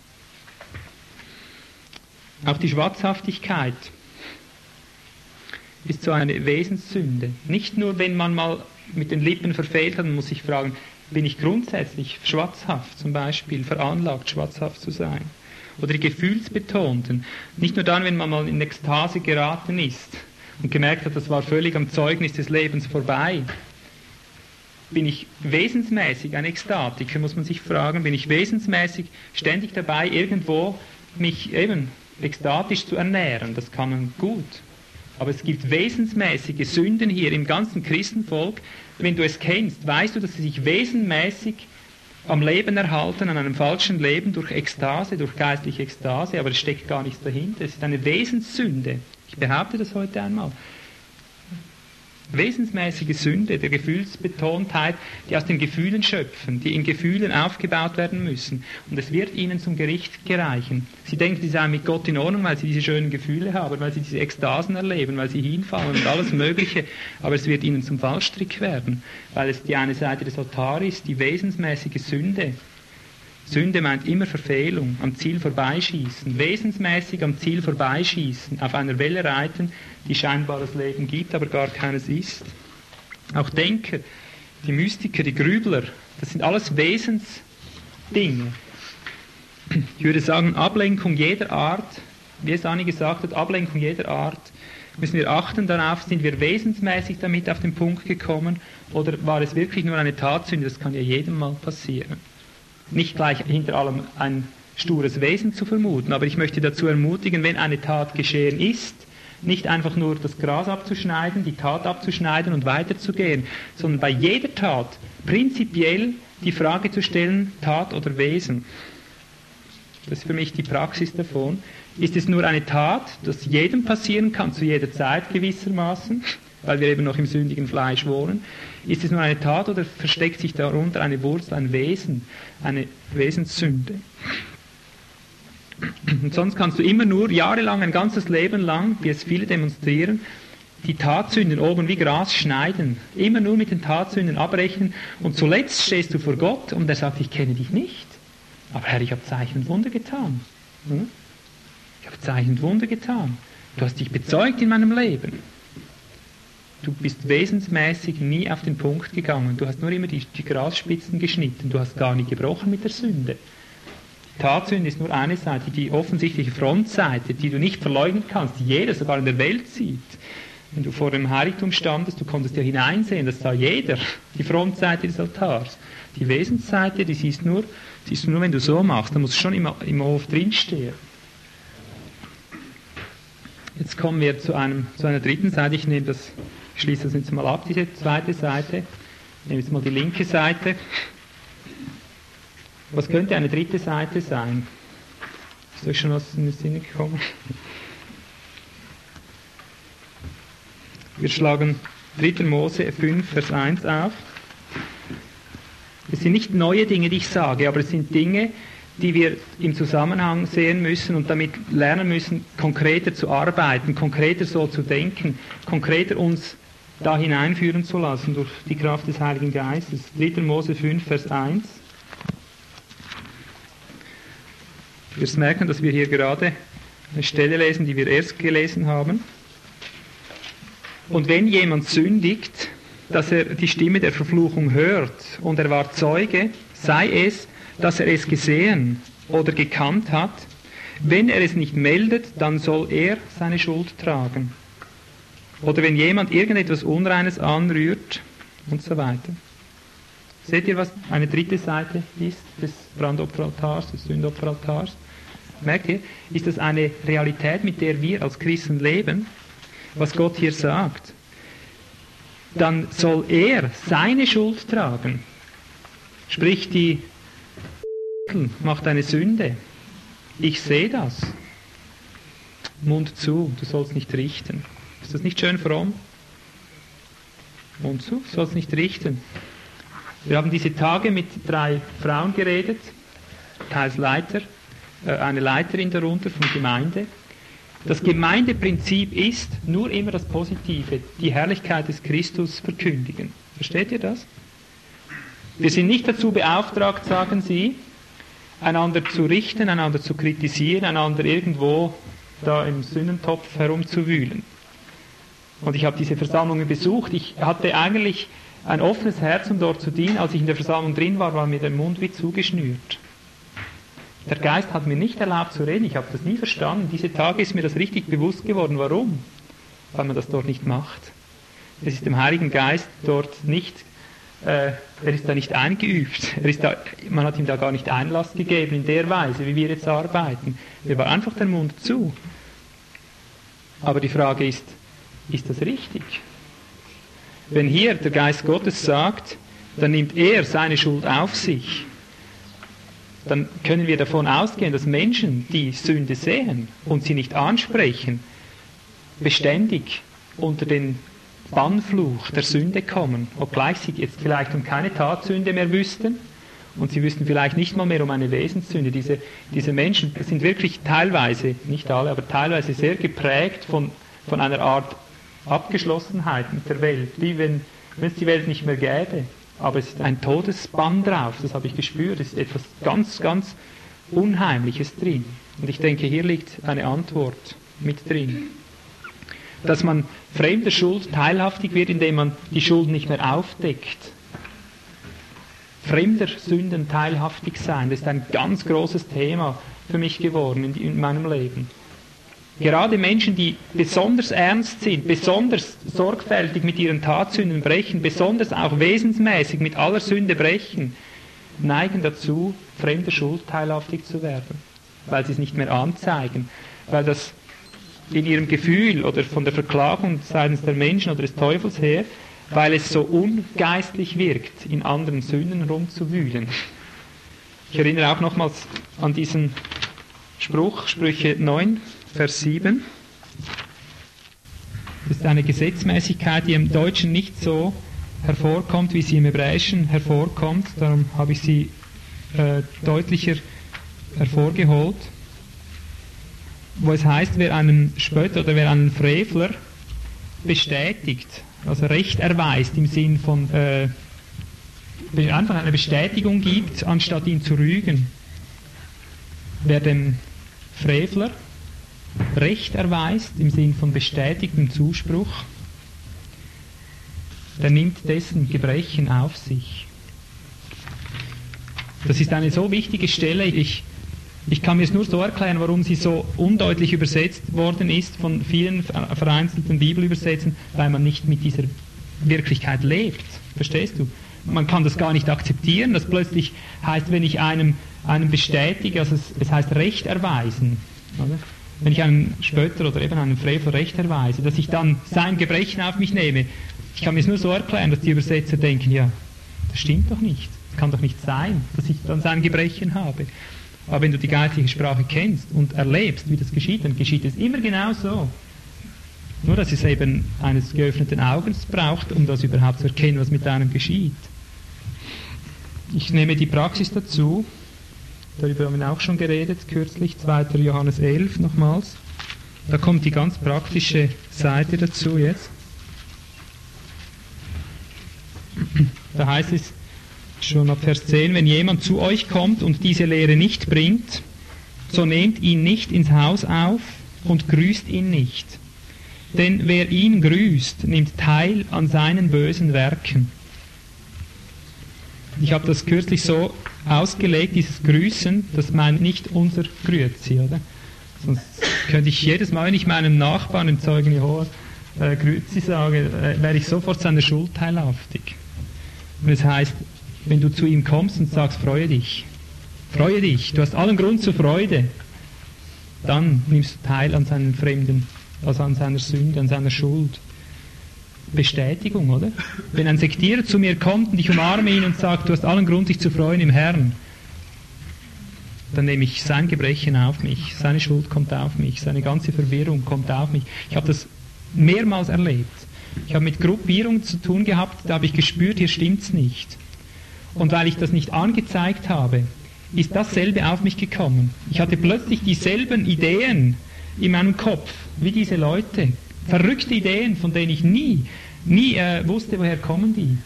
Auch die Schwatzhaftigkeit ist so eine Wesenssünde. Nicht nur, wenn man mal mit den Lippen verfehlt hat, muss sich fragen, bin ich grundsätzlich schwatzhaft zum Beispiel, veranlagt, schwatzhaft zu sein oder die gefühlsbetonten. Nicht nur dann, wenn man mal in Ekstase geraten ist und gemerkt hat, das war völlig am Zeugnis des Lebens vorbei. Bin ich wesensmäßig ein Ekstatiker, muss man sich fragen, bin ich wesensmäßig ständig dabei, irgendwo mich eben ekstatisch zu ernähren? Das kann man gut. Aber es gibt wesensmäßige Sünden hier im ganzen Christenvolk. Wenn du es kennst, weißt du, dass sie sich wesensmäßig am Leben erhalten, an einem falschen Leben durch Ekstase, durch geistliche Ekstase, aber es steckt gar nichts dahinter. Es ist eine Wesenssünde. Ich behaupte das heute einmal wesensmäßige Sünde der Gefühlsbetontheit, die aus den Gefühlen schöpfen, die in Gefühlen aufgebaut werden müssen. Und es wird ihnen zum Gericht gereichen. Sie denken, sie seien mit Gott in Ordnung, weil sie diese schönen Gefühle haben, weil sie diese Ekstasen erleben, weil sie hinfallen und alles Mögliche. Aber es wird ihnen zum Fallstrick werden, weil es die eine Seite des Altares die wesensmäßige Sünde, Sünde meint immer Verfehlung, am Ziel vorbeischießen, wesensmäßig am Ziel vorbeischießen, auf einer Welle reiten, die scheinbar das Leben gibt, aber gar keines ist. Auch Denker, die Mystiker, die Grübler, das sind alles Wesensdinge. Ich würde sagen, Ablenkung jeder Art, wie es Anni gesagt hat, Ablenkung jeder Art, müssen wir achten darauf, sind wir wesensmäßig damit auf den Punkt gekommen oder war es wirklich nur eine Tatsünde, das kann ja jedem mal passieren nicht gleich hinter allem ein stures Wesen zu vermuten, aber ich möchte dazu ermutigen, wenn eine Tat geschehen ist, nicht einfach nur das Gras abzuschneiden, die Tat abzuschneiden und weiterzugehen, sondern bei jeder Tat prinzipiell die Frage zu stellen, Tat oder Wesen. Das ist für mich die Praxis davon. Ist es nur eine Tat, das jedem passieren kann, zu jeder Zeit gewissermaßen, weil wir eben noch im sündigen Fleisch wohnen? Ist es nur eine Tat oder versteckt sich darunter eine Wurzel, ein Wesen, eine Wesenssünde? Und sonst kannst du immer nur jahrelang, ein ganzes Leben lang, wie es viele demonstrieren, die Tatsünden oben wie Gras schneiden, immer nur mit den Tatsünden abrechnen und zuletzt stehst du vor Gott und er sagt, ich kenne dich nicht. Aber Herr, ich habe Zeichen und Wunder getan. Hm? Ich habe Zeichen und Wunder getan. Du hast dich bezeugt in meinem Leben. Du bist wesensmäßig nie auf den Punkt gegangen. Du hast nur immer die, die Grasspitzen geschnitten. Du hast gar nicht gebrochen mit der Sünde. Tatsünde ist nur eine Seite, die offensichtliche Frontseite, die du nicht verleugnen kannst, die jeder sogar in der Welt sieht. Wenn du vor dem Heiligtum standest, du konntest ja hineinsehen, das sah jeder, die Frontseite des Altars. Die Wesensseite, die siehst nur, siehst du nur, wenn du so machst, da muss schon im, im Hof drinstehen. Jetzt kommen wir zu, einem, zu einer dritten Seite. Ich nehme das, schließe das jetzt mal ab, diese zweite Seite. Ich nehme jetzt mal die linke Seite. Was könnte eine dritte Seite sein? Ist euch schon was in den Sinn gekommen? Wir schlagen 3. Mose 5, Vers 1 auf. Es sind nicht neue Dinge, die ich sage, aber es sind Dinge, die wir im Zusammenhang sehen müssen und damit lernen müssen, konkreter zu arbeiten, konkreter so zu denken, konkreter uns da hineinführen zu lassen durch die Kraft des Heiligen Geistes. 3. Mose 5, Vers 1. Wir merken, dass wir hier gerade eine Stelle lesen, die wir erst gelesen haben. Und wenn jemand sündigt, dass er die Stimme der Verfluchung hört und er war Zeuge, sei es, dass er es gesehen oder gekannt hat. Wenn er es nicht meldet, dann soll er seine Schuld tragen. Oder wenn jemand irgendetwas Unreines anrührt und so weiter. Seht ihr, was eine dritte Seite ist des Brandopferaltars, des Sündopferaltars? Merkt ihr, ist das eine Realität, mit der wir als Christen leben, was Gott hier sagt? Dann soll er seine Schuld tragen. Sprich, die macht eine Sünde. Ich sehe das. Mund zu, du sollst nicht richten. Ist das nicht schön fromm? Mund zu, du sollst nicht richten. Wir haben diese Tage mit drei Frauen geredet, teils Leiter, äh, eine Leiterin darunter von Gemeinde. Das Gemeindeprinzip ist nur immer das Positive, die Herrlichkeit des Christus verkündigen. Versteht ihr das? Wir sind nicht dazu beauftragt, sagen sie, einander zu richten, einander zu kritisieren, einander irgendwo da im Sündentopf herumzuwühlen. Und ich habe diese Versammlungen besucht. Ich hatte eigentlich ein offenes Herz, um dort zu dienen. Als ich in der Versammlung drin war, war mir der Mund wie zugeschnürt. Der Geist hat mir nicht erlaubt zu reden. Ich habe das nie verstanden. Diese Tage ist mir das richtig bewusst geworden. Warum? Weil man das dort nicht macht. Es ist dem Heiligen Geist dort nicht äh, er ist da nicht eingeübt. Er ist da, man hat ihm da gar nicht Einlass gegeben in der Weise, wie wir jetzt arbeiten. Er war einfach der Mund zu. Aber die Frage ist, ist das richtig? Wenn hier der Geist Gottes sagt, dann nimmt er seine Schuld auf sich, dann können wir davon ausgehen, dass Menschen, die Sünde sehen und sie nicht ansprechen, beständig unter den Bannfluch der Sünde kommen, obgleich sie jetzt vielleicht um keine Tatsünde mehr wüssten und sie wüssten vielleicht nicht mal mehr um eine Wesenssünde. Diese, diese Menschen sind wirklich teilweise, nicht alle, aber teilweise sehr geprägt von, von einer Art Abgeschlossenheit mit der Welt, wie wenn, wenn es die Welt nicht mehr gäbe. Aber es ist ein Todesbann drauf, das habe ich gespürt, es ist etwas ganz, ganz Unheimliches drin. Und ich denke, hier liegt eine Antwort mit drin dass man fremder Schuld teilhaftig wird, indem man die Schuld nicht mehr aufdeckt. Fremder Sünden teilhaftig sein, das ist ein ganz großes Thema für mich geworden in, in meinem Leben. Gerade Menschen, die besonders ernst sind, besonders sorgfältig mit ihren Tatsünden brechen, besonders auch wesensmäßig mit aller Sünde brechen, neigen dazu, fremder Schuld teilhaftig zu werden, weil sie es nicht mehr anzeigen, weil das in ihrem Gefühl oder von der Verklagung seitens der Menschen oder des Teufels her, weil es so ungeistlich wirkt, in anderen Sünden rumzuwühlen. Ich erinnere auch nochmals an diesen Spruch, Sprüche 9, Vers 7. Das ist eine Gesetzmäßigkeit, die im Deutschen nicht so hervorkommt, wie sie im Hebräischen hervorkommt. Darum habe ich sie äh, deutlicher hervorgeholt wo es heißt, wer einen Spötter oder wer einen Frevler bestätigt, also Recht erweist im Sinn von äh, einfach eine Bestätigung gibt, anstatt ihn zu rügen. Wer dem Frevler Recht erweist im Sinn von bestätigtem Zuspruch, der nimmt dessen Gebrechen auf sich. Das ist eine so wichtige Stelle. Ich, ich kann mir es nur so erklären, warum sie so undeutlich übersetzt worden ist von vielen vereinzelten Bibelübersetzen, weil man nicht mit dieser Wirklichkeit lebt. Verstehst du? Man kann das gar nicht akzeptieren, dass plötzlich heißt, wenn ich einem, einem bestätige, also es, es heißt Recht erweisen. Oder? Wenn ich einem Spötter oder eben einem Frevel Recht erweise, dass ich dann sein Gebrechen auf mich nehme. Ich kann mir es nur so erklären, dass die Übersetzer denken, ja, das stimmt doch nicht. Das kann doch nicht sein, dass ich dann sein Gebrechen habe. Aber wenn du die geistliche Sprache kennst und erlebst, wie das geschieht, dann geschieht es immer genau so. Nur, dass es eben eines geöffneten Augens braucht, um das überhaupt zu erkennen, was mit einem geschieht. Ich nehme die Praxis dazu, darüber haben wir auch schon geredet, kürzlich, 2. Johannes 11 nochmals. Da kommt die ganz praktische Seite dazu jetzt. Da heißt es schon ab Vers 10, wenn jemand zu euch kommt und diese Lehre nicht bringt, so nehmt ihn nicht ins Haus auf und grüßt ihn nicht. Denn wer ihn grüßt, nimmt teil an seinen bösen Werken. Ich habe das kürzlich so ausgelegt, dieses Grüßen, das meint nicht unser Grüezi, oder? Sonst könnte ich jedes Mal, wenn ich meinem Nachbarn, dem Zeugen Jehovas, äh, Grüezi sage, äh, wäre ich sofort seiner Schuld teilhaftig. Und es das heißt, wenn du zu ihm kommst und sagst, freue dich, freue dich, du hast allen Grund zur Freude, dann nimmst du teil an seinen Fremden, also an seiner Sünde, an seiner Schuld. Bestätigung, oder? Wenn ein Sektierer zu mir kommt und ich umarme ihn und sage, du hast allen Grund, dich zu freuen im Herrn, dann nehme ich sein Gebrechen auf mich, seine Schuld kommt auf mich, seine ganze Verwirrung kommt auf mich. Ich habe das mehrmals erlebt. Ich habe mit Gruppierungen zu tun gehabt, da habe ich gespürt, hier stimmt es nicht. Und weil ich das nicht angezeigt habe, ist dasselbe auf mich gekommen. Ich hatte plötzlich dieselben Ideen in meinem Kopf wie diese Leute. Verrückte Ideen, von denen ich nie, nie äh, wusste, woher kommen die.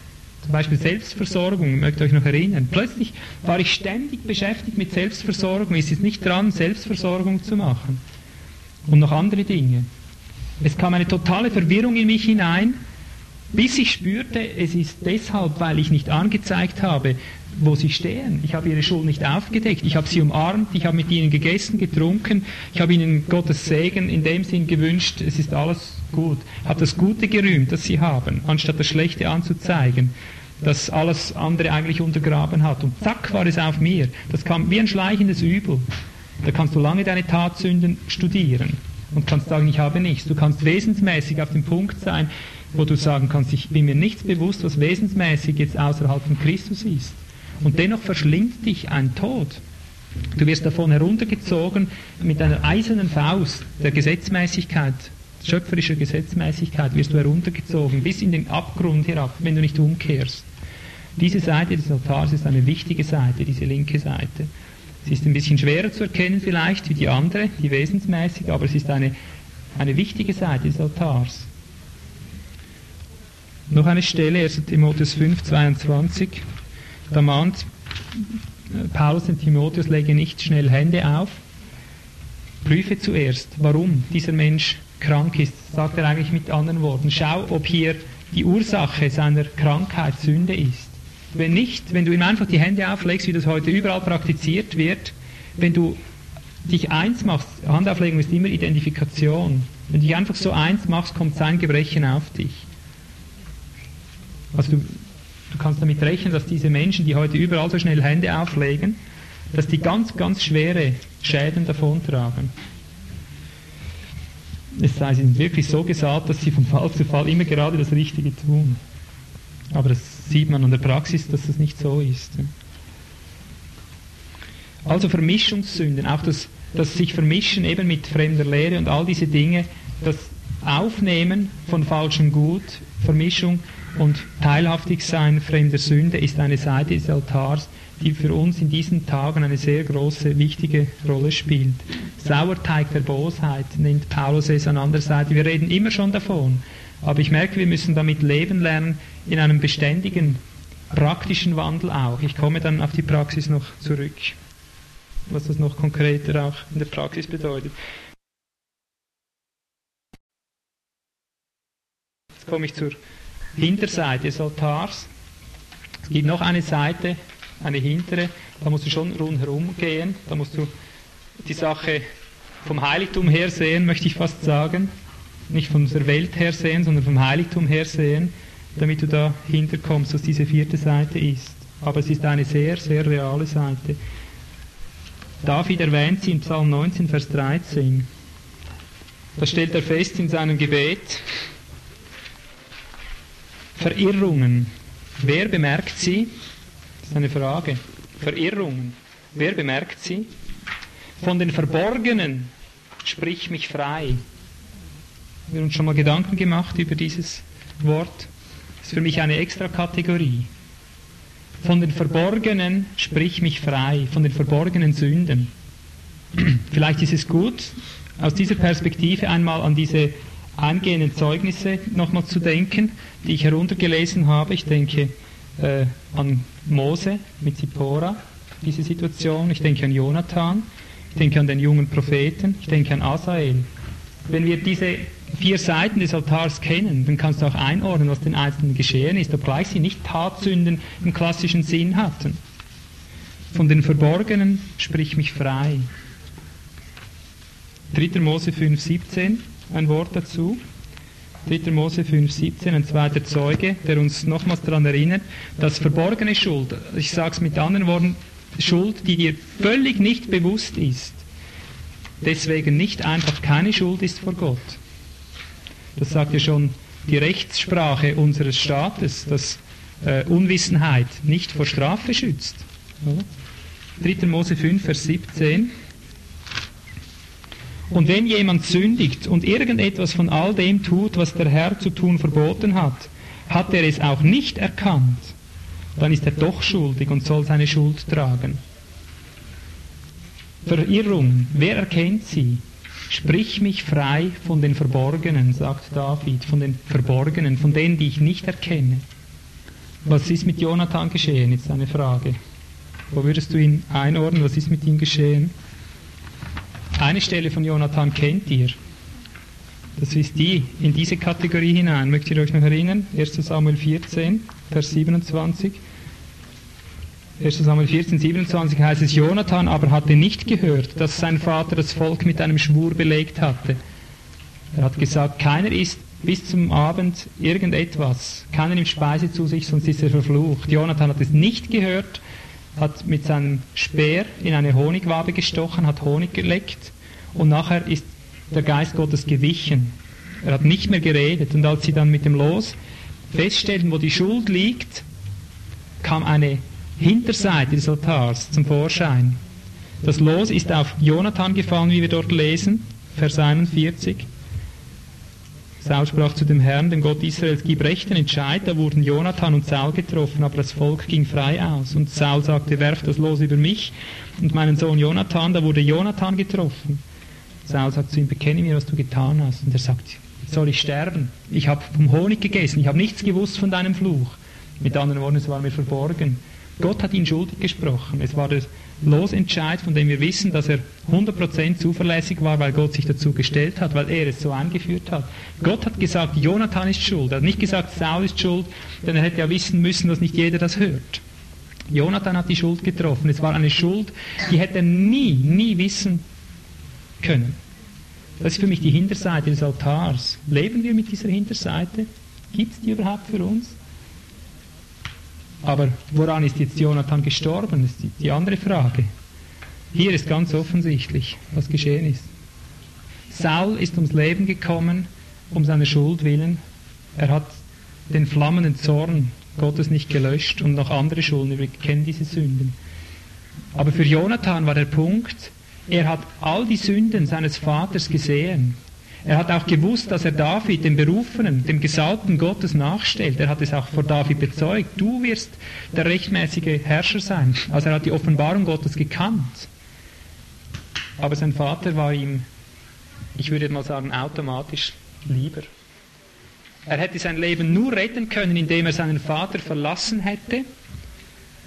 Zum Beispiel Selbstversorgung, mögt ihr euch noch erinnern. Plötzlich war ich ständig beschäftigt mit Selbstversorgung. Es ist nicht dran, Selbstversorgung zu machen. Und noch andere Dinge. Es kam eine totale Verwirrung in mich hinein, bis ich spürte, es ist deshalb, weil ich nicht angezeigt habe, wo sie stehen. Ich habe ihre Schuld nicht aufgedeckt. Ich habe sie umarmt, ich habe mit ihnen gegessen, getrunken, ich habe ihnen Gottes Segen in dem Sinn gewünscht, es ist alles gut. Ich habe das Gute gerühmt, das sie haben, anstatt das Schlechte anzuzeigen, das alles andere eigentlich untergraben hat. Und zack war es auf mir. Das kam wie ein schleichendes Übel. Da kannst du lange deine Tatsünden studieren und kannst sagen, ich habe nichts. Du kannst wesensmäßig auf dem Punkt sein, wo du sagen kannst, ich bin mir nichts bewusst, was wesensmäßig jetzt außerhalb von Christus ist. Und dennoch verschlingt dich ein Tod. Du wirst davon heruntergezogen mit einer eisernen Faust der Gesetzmäßigkeit, schöpferischer Gesetzmäßigkeit wirst du heruntergezogen bis in den Abgrund herab, wenn du nicht umkehrst. Diese Seite des Altars ist eine wichtige Seite, diese linke Seite. Sie ist ein bisschen schwerer zu erkennen vielleicht wie die andere, die wesensmäßige, aber es ist eine, eine wichtige Seite des Altars. Noch eine Stelle, 1. Timotheus 5, 22. Da mahnt Paulus und Timotheus, lege nicht schnell Hände auf. Prüfe zuerst, warum dieser Mensch krank ist, sagt er eigentlich mit anderen Worten. Schau, ob hier die Ursache seiner Krankheit Sünde ist. Wenn nicht, wenn du ihm einfach die Hände auflegst, wie das heute überall praktiziert wird, wenn du dich eins machst, Handauflegung ist immer Identifikation. Wenn du dich einfach so eins machst, kommt sein Gebrechen auf dich. Also du, du kannst damit rechnen, dass diese Menschen, die heute überall so schnell Hände auflegen, dass die ganz, ganz schwere Schäden davontragen. Es sei, sie sind wirklich so gesagt, dass sie von Fall zu Fall immer gerade das Richtige tun. Aber das sieht man an der Praxis, dass das nicht so ist. Also Vermischungssünden, auch das, das sich vermischen eben mit fremder Lehre und all diese Dinge, das Aufnehmen von falschem Gut, Vermischung und teilhaftig sein fremder Sünde ist eine Seite des Altars, die für uns in diesen Tagen eine sehr große, wichtige Rolle spielt. Sauerteig der Bosheit nennt Paulus es an anderer Seite. Wir reden immer schon davon. Aber ich merke, wir müssen damit leben lernen, in einem beständigen, praktischen Wandel auch. Ich komme dann auf die Praxis noch zurück, was das noch konkreter auch in der Praxis bedeutet. Jetzt komme ich zur Hinterseite des Altars. Es gibt noch eine Seite, eine hintere, da musst du schon rundherum gehen, da musst du die Sache vom Heiligtum her sehen, möchte ich fast sagen. Nicht von der Welt her sehen, sondern vom Heiligtum her sehen, damit du da hinterkommst, was diese vierte Seite ist. Aber es ist eine sehr, sehr reale Seite. David erwähnt sie in Psalm 19, Vers 13. Da stellt er fest in seinem Gebet, Verirrungen. Wer bemerkt sie? Das ist eine Frage. Verirrungen. Wer bemerkt sie? Von den Verborgenen sprich mich frei. Wir haben uns schon mal Gedanken gemacht über dieses Wort. Das ist für mich eine extra Kategorie. Von den Verborgenen sprich mich frei, von den verborgenen Sünden. Vielleicht ist es gut, aus dieser Perspektive einmal an diese eingehenden Zeugnisse nochmal zu denken, die ich heruntergelesen habe. Ich denke äh, an Mose mit Zippora, diese Situation. Ich denke an Jonathan. Ich denke an den jungen Propheten. Ich denke an Asael. Wenn wir diese vier Seiten des Altars kennen, dann kannst du auch einordnen, was den Einzelnen geschehen ist, obgleich sie nicht Tatsünden im klassischen Sinn hatten. Von den Verborgenen sprich mich frei. 3. Mose 5, 17 ein Wort dazu. 3. Mose 5, 17, ein zweiter Zeuge, der uns nochmals daran erinnert, dass verborgene Schuld, ich sage es mit anderen Worten, Schuld, die dir völlig nicht bewusst ist, deswegen nicht einfach keine Schuld ist vor Gott. Das sagt ja schon die Rechtssprache unseres Staates, dass äh, Unwissenheit nicht vor Strafe schützt. 3. Mose 5, Vers 17. Und wenn jemand sündigt und irgendetwas von all dem tut, was der Herr zu tun verboten hat, hat er es auch nicht erkannt, dann ist er doch schuldig und soll seine Schuld tragen. Verirrung, wer erkennt sie? Sprich mich frei von den Verborgenen, sagt David, von den Verborgenen, von denen, die ich nicht erkenne. Was ist mit Jonathan geschehen, ist eine Frage. Wo würdest du ihn einordnen? Was ist mit ihm geschehen? Eine Stelle von Jonathan kennt ihr. Das ist die, in diese Kategorie hinein. Möchtet ihr euch noch erinnern? 1 Samuel 14, Vers 27. 1 Samuel 14, 27 heißt es, Jonathan aber hatte nicht gehört, dass sein Vater das Volk mit einem Schwur belegt hatte. Er hat gesagt, keiner isst bis zum Abend irgendetwas, keiner nimmt Speise zu sich, sonst ist er verflucht. Jonathan hat es nicht gehört, hat mit seinem Speer in eine Honigwabe gestochen, hat Honig geleckt und nachher ist der Geist Gottes gewichen. Er hat nicht mehr geredet und als sie dann mit dem Los feststellten, wo die Schuld liegt, kam eine Hinterseite des Altars zum Vorschein. Das Los ist auf Jonathan gefallen, wie wir dort lesen, Vers 41. Saul sprach zu dem Herrn, dem Gott Israels, gib rechten Entscheid. Da wurden Jonathan und Saul getroffen, aber das Volk ging frei aus. Und Saul sagte, werf das Los über mich und meinen Sohn Jonathan. Da wurde Jonathan getroffen. Saul sagt zu ihm, bekenne mir, was du getan hast. Und er sagt, soll ich sterben? Ich habe vom Honig gegessen, ich habe nichts gewusst von deinem Fluch. Mit anderen Worten, es war mir verborgen. Gott hat ihn schuldig gesprochen. Es war der Losentscheid, von dem wir wissen, dass er 100% zuverlässig war, weil Gott sich dazu gestellt hat, weil er es so eingeführt hat. Gott hat gesagt, Jonathan ist schuld. Er hat nicht gesagt, Saul ist schuld, denn er hätte ja wissen müssen, dass nicht jeder das hört. Jonathan hat die Schuld getroffen. Es war eine Schuld, die hätte er nie, nie wissen können. Das ist für mich die Hinterseite des Altars. Leben wir mit dieser Hinterseite? Gibt es die überhaupt für uns? Aber woran ist jetzt Jonathan gestorben? Das ist die andere Frage. Hier ist ganz offensichtlich, was geschehen ist. Saul ist ums Leben gekommen, um seiner Schuld willen. Er hat den flammenden Zorn Gottes nicht gelöscht und noch andere Schulden. Wir kennen diese Sünden. Aber für Jonathan war der Punkt, er hat all die Sünden seines Vaters gesehen. Er hat auch gewusst, dass er David, dem Berufenen, dem Gesalbten Gottes nachstellt. Er hat es auch vor David bezeugt. Du wirst der rechtmäßige Herrscher sein. Also er hat die Offenbarung Gottes gekannt. Aber sein Vater war ihm, ich würde mal sagen, automatisch lieber. Er hätte sein Leben nur retten können, indem er seinen Vater verlassen hätte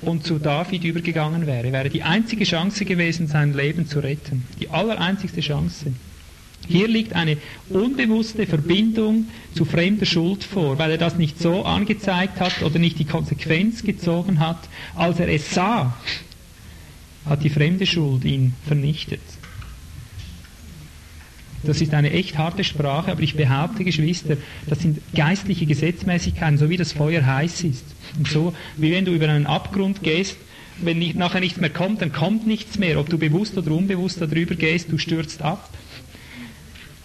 und zu David übergegangen wäre. Wäre die einzige Chance gewesen, sein Leben zu retten. Die allereinzigste Chance. Hier liegt eine unbewusste Verbindung zu fremder Schuld vor, weil er das nicht so angezeigt hat oder nicht die Konsequenz gezogen hat. Als er es sah, hat die fremde Schuld ihn vernichtet. Das ist eine echt harte Sprache, aber ich behaupte, Geschwister, das sind geistliche Gesetzmäßigkeiten, so wie das Feuer heiß ist. Und so, wie wenn du über einen Abgrund gehst, wenn nicht, nachher nichts mehr kommt, dann kommt nichts mehr. Ob du bewusst oder unbewusst darüber gehst, du stürzt ab.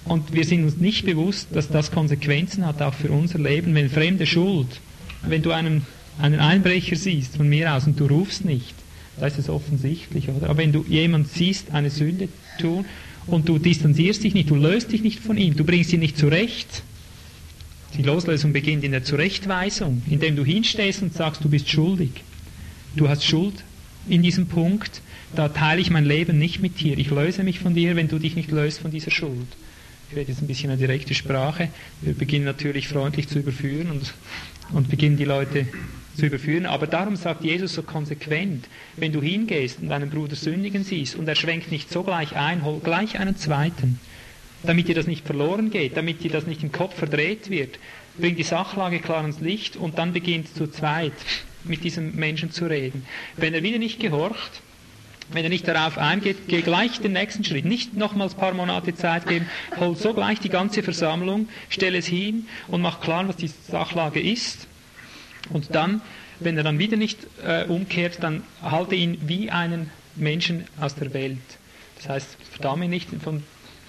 Und wir sind uns nicht bewusst, dass das Konsequenzen hat, auch für unser Leben. Wenn fremde Schuld, wenn du einen, einen Einbrecher siehst von mir aus und du rufst nicht, da ist es offensichtlich, oder? Aber wenn du jemand siehst, eine Sünde tun und du distanzierst dich nicht, du löst dich nicht von ihm, du bringst ihn nicht zurecht. Die Loslösung beginnt in der Zurechtweisung, indem du hinstehst und sagst, du bist schuldig. Du hast Schuld in diesem Punkt, da teile ich mein Leben nicht mit dir. Ich löse mich von dir, wenn du dich nicht löst von dieser Schuld. Ich rede jetzt ein bisschen eine direkte Sprache. Wir beginnen natürlich freundlich zu überführen und, und beginnen die Leute zu überführen. Aber darum sagt Jesus so konsequent, wenn du hingehst und deinen Bruder sündigen siehst und er schwenkt nicht sogleich ein, hol gleich einen zweiten, damit dir das nicht verloren geht, damit dir das nicht im Kopf verdreht wird. Bring die Sachlage klar ins Licht und dann beginnt zu zweit mit diesem Menschen zu reden. Wenn er wieder nicht gehorcht, wenn er nicht darauf eingeht, geh gleich den nächsten Schritt. Nicht nochmals ein paar Monate Zeit geben, hol so gleich die ganze Versammlung, stell es hin und mach klar, was die Sachlage ist. Und dann, wenn er dann wieder nicht äh, umkehrt, dann halte ihn wie einen Menschen aus der Welt. Das heißt, verdamme nicht, von,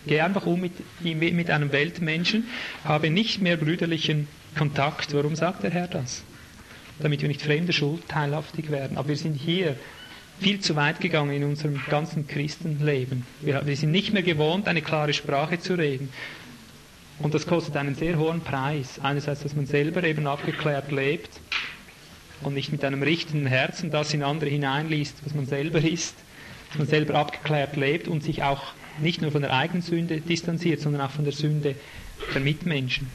geh einfach um mit, mit einem Weltmenschen, habe nicht mehr brüderlichen Kontakt. Warum sagt der Herr das? Damit wir nicht fremde Schuld teilhaftig werden. Aber wir sind hier viel zu weit gegangen in unserem ganzen Christenleben. Wir, wir sind nicht mehr gewohnt, eine klare Sprache zu reden. Und das kostet einen sehr hohen Preis. Einerseits, dass man selber eben abgeklärt lebt und nicht mit einem richtenden Herzen das in andere hineinliest, was man selber ist, dass man selber abgeklärt lebt und sich auch nicht nur von der eigenen Sünde distanziert, sondern auch von der Sünde der Mitmenschen.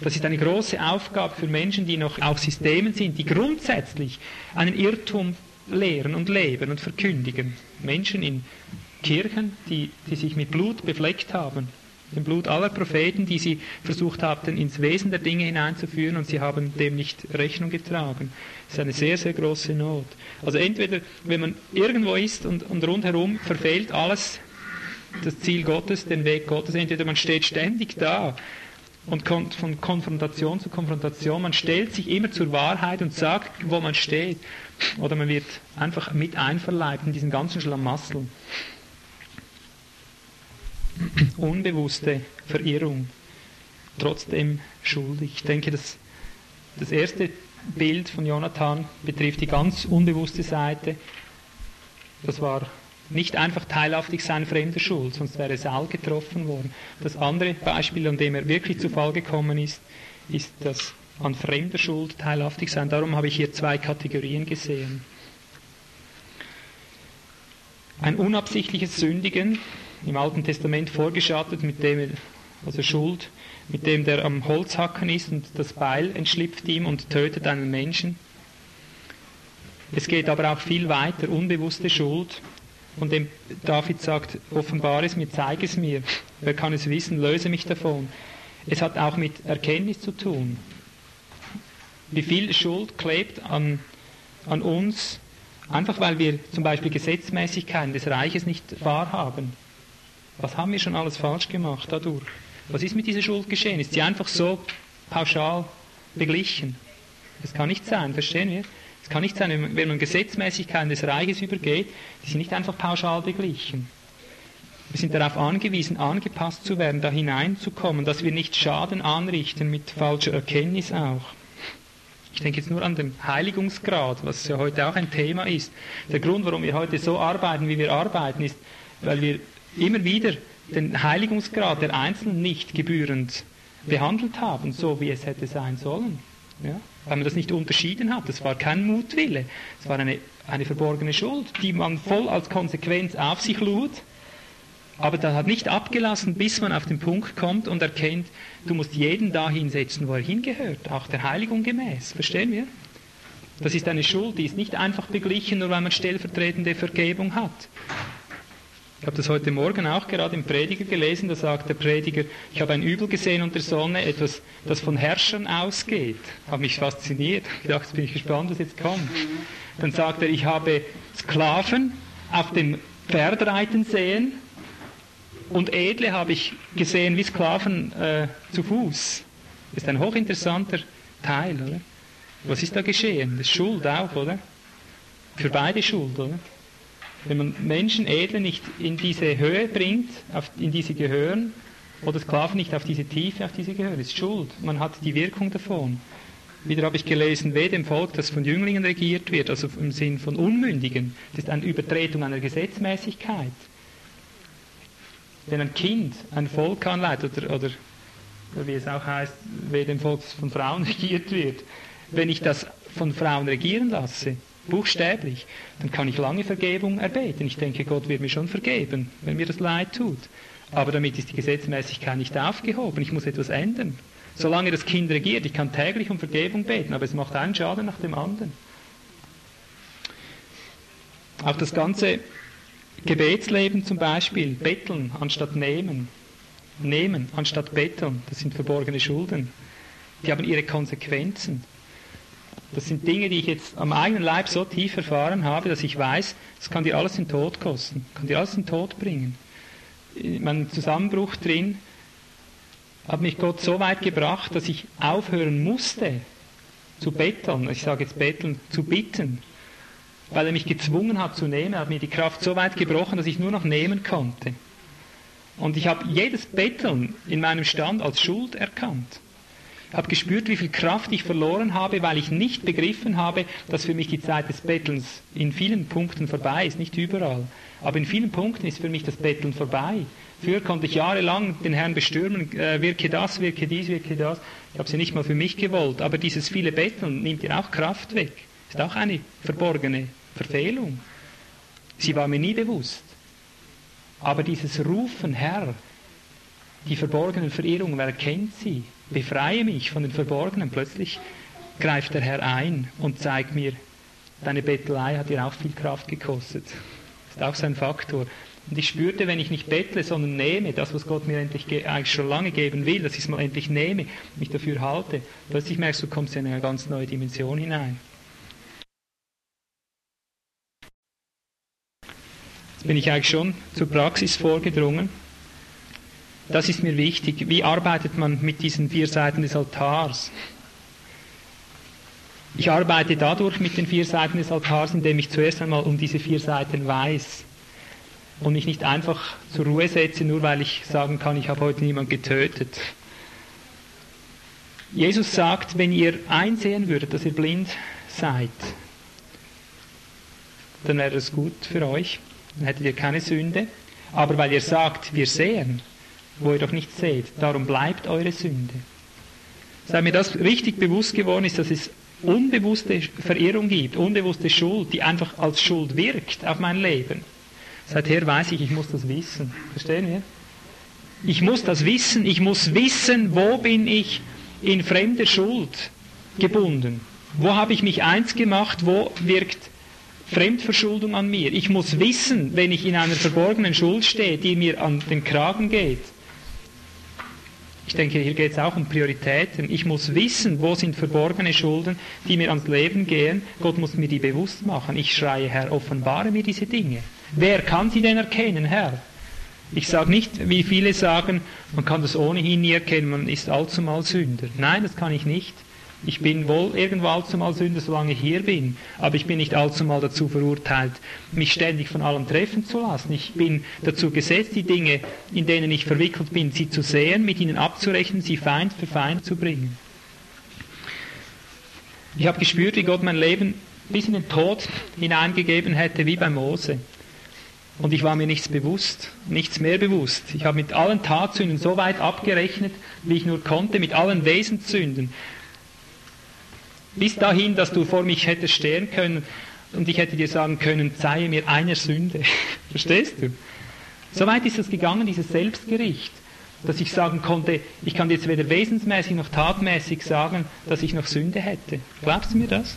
Das ist eine große Aufgabe für Menschen, die noch auf Systemen sind, die grundsätzlich einen Irrtum lehren und leben und verkündigen. Menschen in Kirchen, die, die sich mit Blut befleckt haben, dem Blut aller Propheten, die sie versucht haben, ins Wesen der Dinge hineinzuführen und sie haben dem nicht Rechnung getragen. Das ist eine sehr, sehr große Not. Also entweder, wenn man irgendwo ist und, und rundherum verfehlt alles das Ziel Gottes, den Weg Gottes, entweder man steht ständig da und kommt von Konfrontation zu Konfrontation, man stellt sich immer zur Wahrheit und sagt, wo man steht. Oder man wird einfach mit einverleibt in diesen ganzen Schlamassel. Unbewusste Verirrung. Trotzdem schuldig. Ich denke, das, das erste Bild von Jonathan betrifft die ganz unbewusste Seite. Das war nicht einfach teilhaftig sein fremder Schuld, sonst wäre Saul getroffen worden. Das andere Beispiel, an dem er wirklich zu Fall gekommen ist, ist das an fremder Schuld teilhaftig sein. Darum habe ich hier zwei Kategorien gesehen. Ein unabsichtliches Sündigen, im Alten Testament vorgeschattet, mit dem, also Schuld, mit dem der am Holzhacken ist und das Beil entschlüpft ihm und tötet einen Menschen. Es geht aber auch viel weiter, unbewusste Schuld, von dem David sagt, offenbar es mir, zeige es mir. Wer kann es wissen, löse mich davon. Es hat auch mit Erkenntnis zu tun wie viel Schuld klebt an, an uns, einfach weil wir zum Beispiel Gesetzmäßigkeiten des Reiches nicht wahrhaben. Was haben wir schon alles falsch gemacht dadurch? Was ist mit dieser Schuld geschehen? Ist sie einfach so pauschal beglichen? Das kann nicht sein, verstehen wir? Es kann nicht sein, wenn man Gesetzmäßigkeiten des Reiches übergeht, die sind nicht einfach pauschal beglichen. Wir sind darauf angewiesen, angepasst zu werden, da hineinzukommen, dass wir nicht Schaden anrichten mit falscher Erkenntnis auch. Ich denke jetzt nur an den Heiligungsgrad, was ja heute auch ein Thema ist. Der Grund, warum wir heute so arbeiten, wie wir arbeiten, ist, weil wir immer wieder den Heiligungsgrad der Einzelnen nicht gebührend behandelt haben, so wie es hätte sein sollen. Ja? Weil man das nicht unterschieden hat. Das war kein Mutwille. Es war eine, eine verborgene Schuld, die man voll als Konsequenz auf sich lud. Aber das hat nicht abgelassen, bis man auf den Punkt kommt und erkennt, du musst jeden da hinsetzen, wo er hingehört, auch der Heiligung gemäß. Verstehen wir? Das ist eine Schuld, die ist nicht einfach beglichen, nur weil man stellvertretende Vergebung hat. Ich habe das heute Morgen auch gerade im Prediger gelesen, da sagt der Prediger, ich habe ein Übel gesehen unter Sonne, etwas, das von Herrschern ausgeht. Hat mich fasziniert. Ich dachte, jetzt bin ich gespannt, was jetzt kommt. Dann sagt er, ich habe Sklaven auf dem Pferd reiten sehen und Edle habe ich gesehen wie Sklaven äh, zu Fuß. Ist ein hochinteressanter Teil, oder? Was ist da geschehen? Das ist Schuld auch, oder? Für beide Schuld, oder? Wenn man Menschen edle nicht in diese Höhe bringt, auf, in die sie gehören, oder Sklaven nicht auf diese Tiefe, auf die sie gehören, ist Schuld. Man hat die Wirkung davon. Wieder habe ich gelesen, weh dem Volk, das von Jünglingen regiert wird, also im Sinn von Unmündigen. Das ist eine Übertretung einer Gesetzmäßigkeit. Wenn ein Kind ein Volk anleitet, oder, oder wie es auch heißt, weh dem Volk, das von Frauen regiert wird, wenn ich das von Frauen regieren lasse, buchstäblich, dann kann ich lange Vergebung erbeten. Ich denke, Gott wird mir schon vergeben, wenn mir das leid tut. Aber damit ist die Gesetzmäßigkeit nicht aufgehoben. Ich muss etwas ändern. Solange das Kind regiert, ich kann täglich um Vergebung beten, aber es macht einen Schaden nach dem anderen. Auch das ganze Gebetsleben zum Beispiel, betteln anstatt nehmen, nehmen anstatt betteln, das sind verborgene Schulden. Die haben ihre Konsequenzen. Das sind Dinge, die ich jetzt am eigenen Leib so tief erfahren habe, dass ich weiß, das kann dir alles den Tod kosten, kann dir alles den Tod bringen. In meinem Zusammenbruch drin hat mich Gott so weit gebracht, dass ich aufhören musste zu betteln, ich sage jetzt betteln, zu bitten, weil er mich gezwungen hat zu nehmen, er hat mir die Kraft so weit gebrochen, dass ich nur noch nehmen konnte. Und ich habe jedes Betteln in meinem Stand als Schuld erkannt habe gespürt, wie viel Kraft ich verloren habe, weil ich nicht begriffen habe, dass für mich die Zeit des Bettelns in vielen Punkten vorbei ist, nicht überall. Aber in vielen Punkten ist für mich das Betteln vorbei. Früher konnte ich jahrelang den Herrn bestürmen, äh, wirke das, wirke dies, wirke das. Ich habe sie nicht mal für mich gewollt. Aber dieses viele Betteln nimmt dir auch Kraft weg. Ist auch eine verborgene Verfehlung. Sie war mir nie bewusst. Aber dieses Rufen, Herr, die verborgenen Verirrungen, wer kennt sie? Befreie mich von den Verborgenen. Plötzlich greift der Herr ein und zeigt mir, deine Bettelei hat dir auch viel Kraft gekostet. Ist auch so ein Faktor. Und ich spürte, wenn ich nicht bettle, sondern nehme, das, was Gott mir endlich eigentlich schon lange geben will, dass ich es mal endlich nehme, mich dafür halte, plötzlich merkst du, kommst in eine ganz neue Dimension hinein. Jetzt bin ich eigentlich schon zur Praxis vorgedrungen. Das ist mir wichtig. Wie arbeitet man mit diesen vier Seiten des Altars? Ich arbeite dadurch mit den vier Seiten des Altars, indem ich zuerst einmal um diese vier Seiten weiß und mich nicht einfach zur Ruhe setze, nur weil ich sagen kann, ich habe heute niemand getötet. Jesus sagt, wenn ihr einsehen würdet, dass ihr blind seid, dann wäre das gut für euch, dann hättet ihr keine Sünde. Aber weil ihr sagt, wir sehen, wo ihr doch nicht seht. Darum bleibt eure Sünde. Seit mir das richtig bewusst geworden ist, dass es unbewusste Verirrung gibt, unbewusste Schuld, die einfach als Schuld wirkt auf mein Leben. Seither weiß ich, ich muss das wissen. Verstehen wir? Ich muss das wissen. Ich muss wissen, wo bin ich in fremder Schuld gebunden. Wo habe ich mich eins gemacht? Wo wirkt Fremdverschuldung an mir? Ich muss wissen, wenn ich in einer verborgenen Schuld stehe, die mir an den Kragen geht, ich denke, hier geht es auch um Prioritäten. Ich muss wissen, wo sind verborgene Schulden, die mir ans Leben gehen. Gott muss mir die bewusst machen. Ich schreie, Herr, offenbare mir diese Dinge. Wer kann sie denn erkennen, Herr? Ich sage nicht, wie viele sagen, man kann das ohnehin nie erkennen, man ist allzumal Sünder. Nein, das kann ich nicht. Ich bin wohl irgendwo allzumal Sünder, solange ich hier bin, aber ich bin nicht allzumal dazu verurteilt, mich ständig von allem treffen zu lassen. Ich bin dazu gesetzt, die Dinge, in denen ich verwickelt bin, sie zu sehen, mit ihnen abzurechnen, sie Feind für Feind zu bringen. Ich habe gespürt, wie Gott mein Leben bis in den Tod hineingegeben hätte, wie bei Mose. Und ich war mir nichts bewusst, nichts mehr bewusst. Ich habe mit allen Tatsünden so weit abgerechnet, wie ich nur konnte, mit allen Wesenssünden, bis dahin, dass du vor mich hättest stehen können und ich hätte dir sagen können, zeige mir eine Sünde. Verstehst du? So weit ist es gegangen, dieses Selbstgericht, dass ich sagen konnte, ich kann jetzt weder wesensmäßig noch tatmäßig sagen, dass ich noch Sünde hätte. Glaubst du mir das?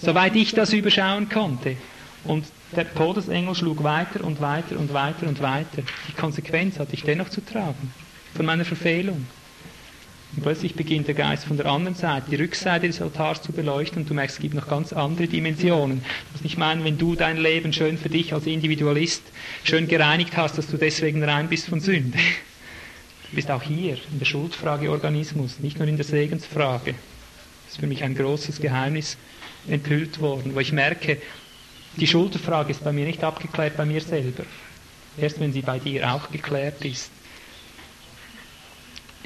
Soweit ich das überschauen konnte. Und der Todesengel schlug weiter und weiter und weiter und weiter. Die Konsequenz hatte ich dennoch zu tragen von meiner Verfehlung. Und plötzlich beginnt der Geist von der anderen Seite, die Rückseite des Altars zu beleuchten und du merkst, es gibt noch ganz andere Dimensionen. Du musst nicht meinen, wenn du dein Leben schön für dich als Individualist schön gereinigt hast, dass du deswegen rein bist von Sünde. Du bist auch hier in der Schuldfrage Organismus, nicht nur in der Segensfrage. Das ist für mich ein großes Geheimnis enthüllt worden, wo ich merke, die Schuldfrage ist bei mir nicht abgeklärt bei mir selber. Erst wenn sie bei dir auch geklärt ist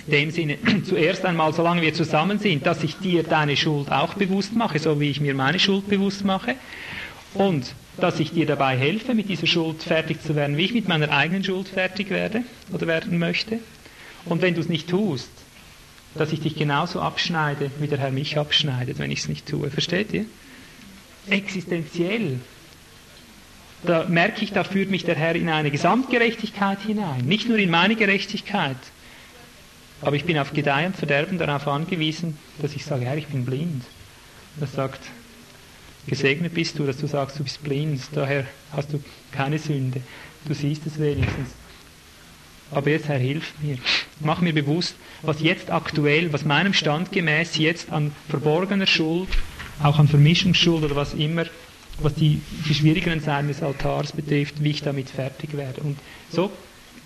in dem Sinne, zuerst einmal, solange wir zusammen sind, dass ich dir deine Schuld auch bewusst mache, so wie ich mir meine Schuld bewusst mache. Und dass ich dir dabei helfe, mit dieser Schuld fertig zu werden, wie ich mit meiner eigenen Schuld fertig werde oder werden möchte. Und wenn du es nicht tust, dass ich dich genauso abschneide, wie der Herr mich abschneidet, wenn ich es nicht tue. Versteht ihr? Existenziell. Da merke ich, da führt mich der Herr in eine Gesamtgerechtigkeit hinein. Nicht nur in meine Gerechtigkeit, aber ich bin auf Gedeih und Verderben darauf angewiesen, dass ich sage, Herr, ich bin blind. Er sagt, gesegnet bist du, dass du sagst, du bist blind, daher hast du keine Sünde. Du siehst es wenigstens. Aber jetzt, Herr, hilf mir. Mach mir bewusst, was jetzt aktuell, was meinem Stand gemäß jetzt an verborgener Schuld, auch an Vermischungsschuld oder was immer, was die, die schwierigeren Seiten des Altars betrifft, wie ich damit fertig werde. Und so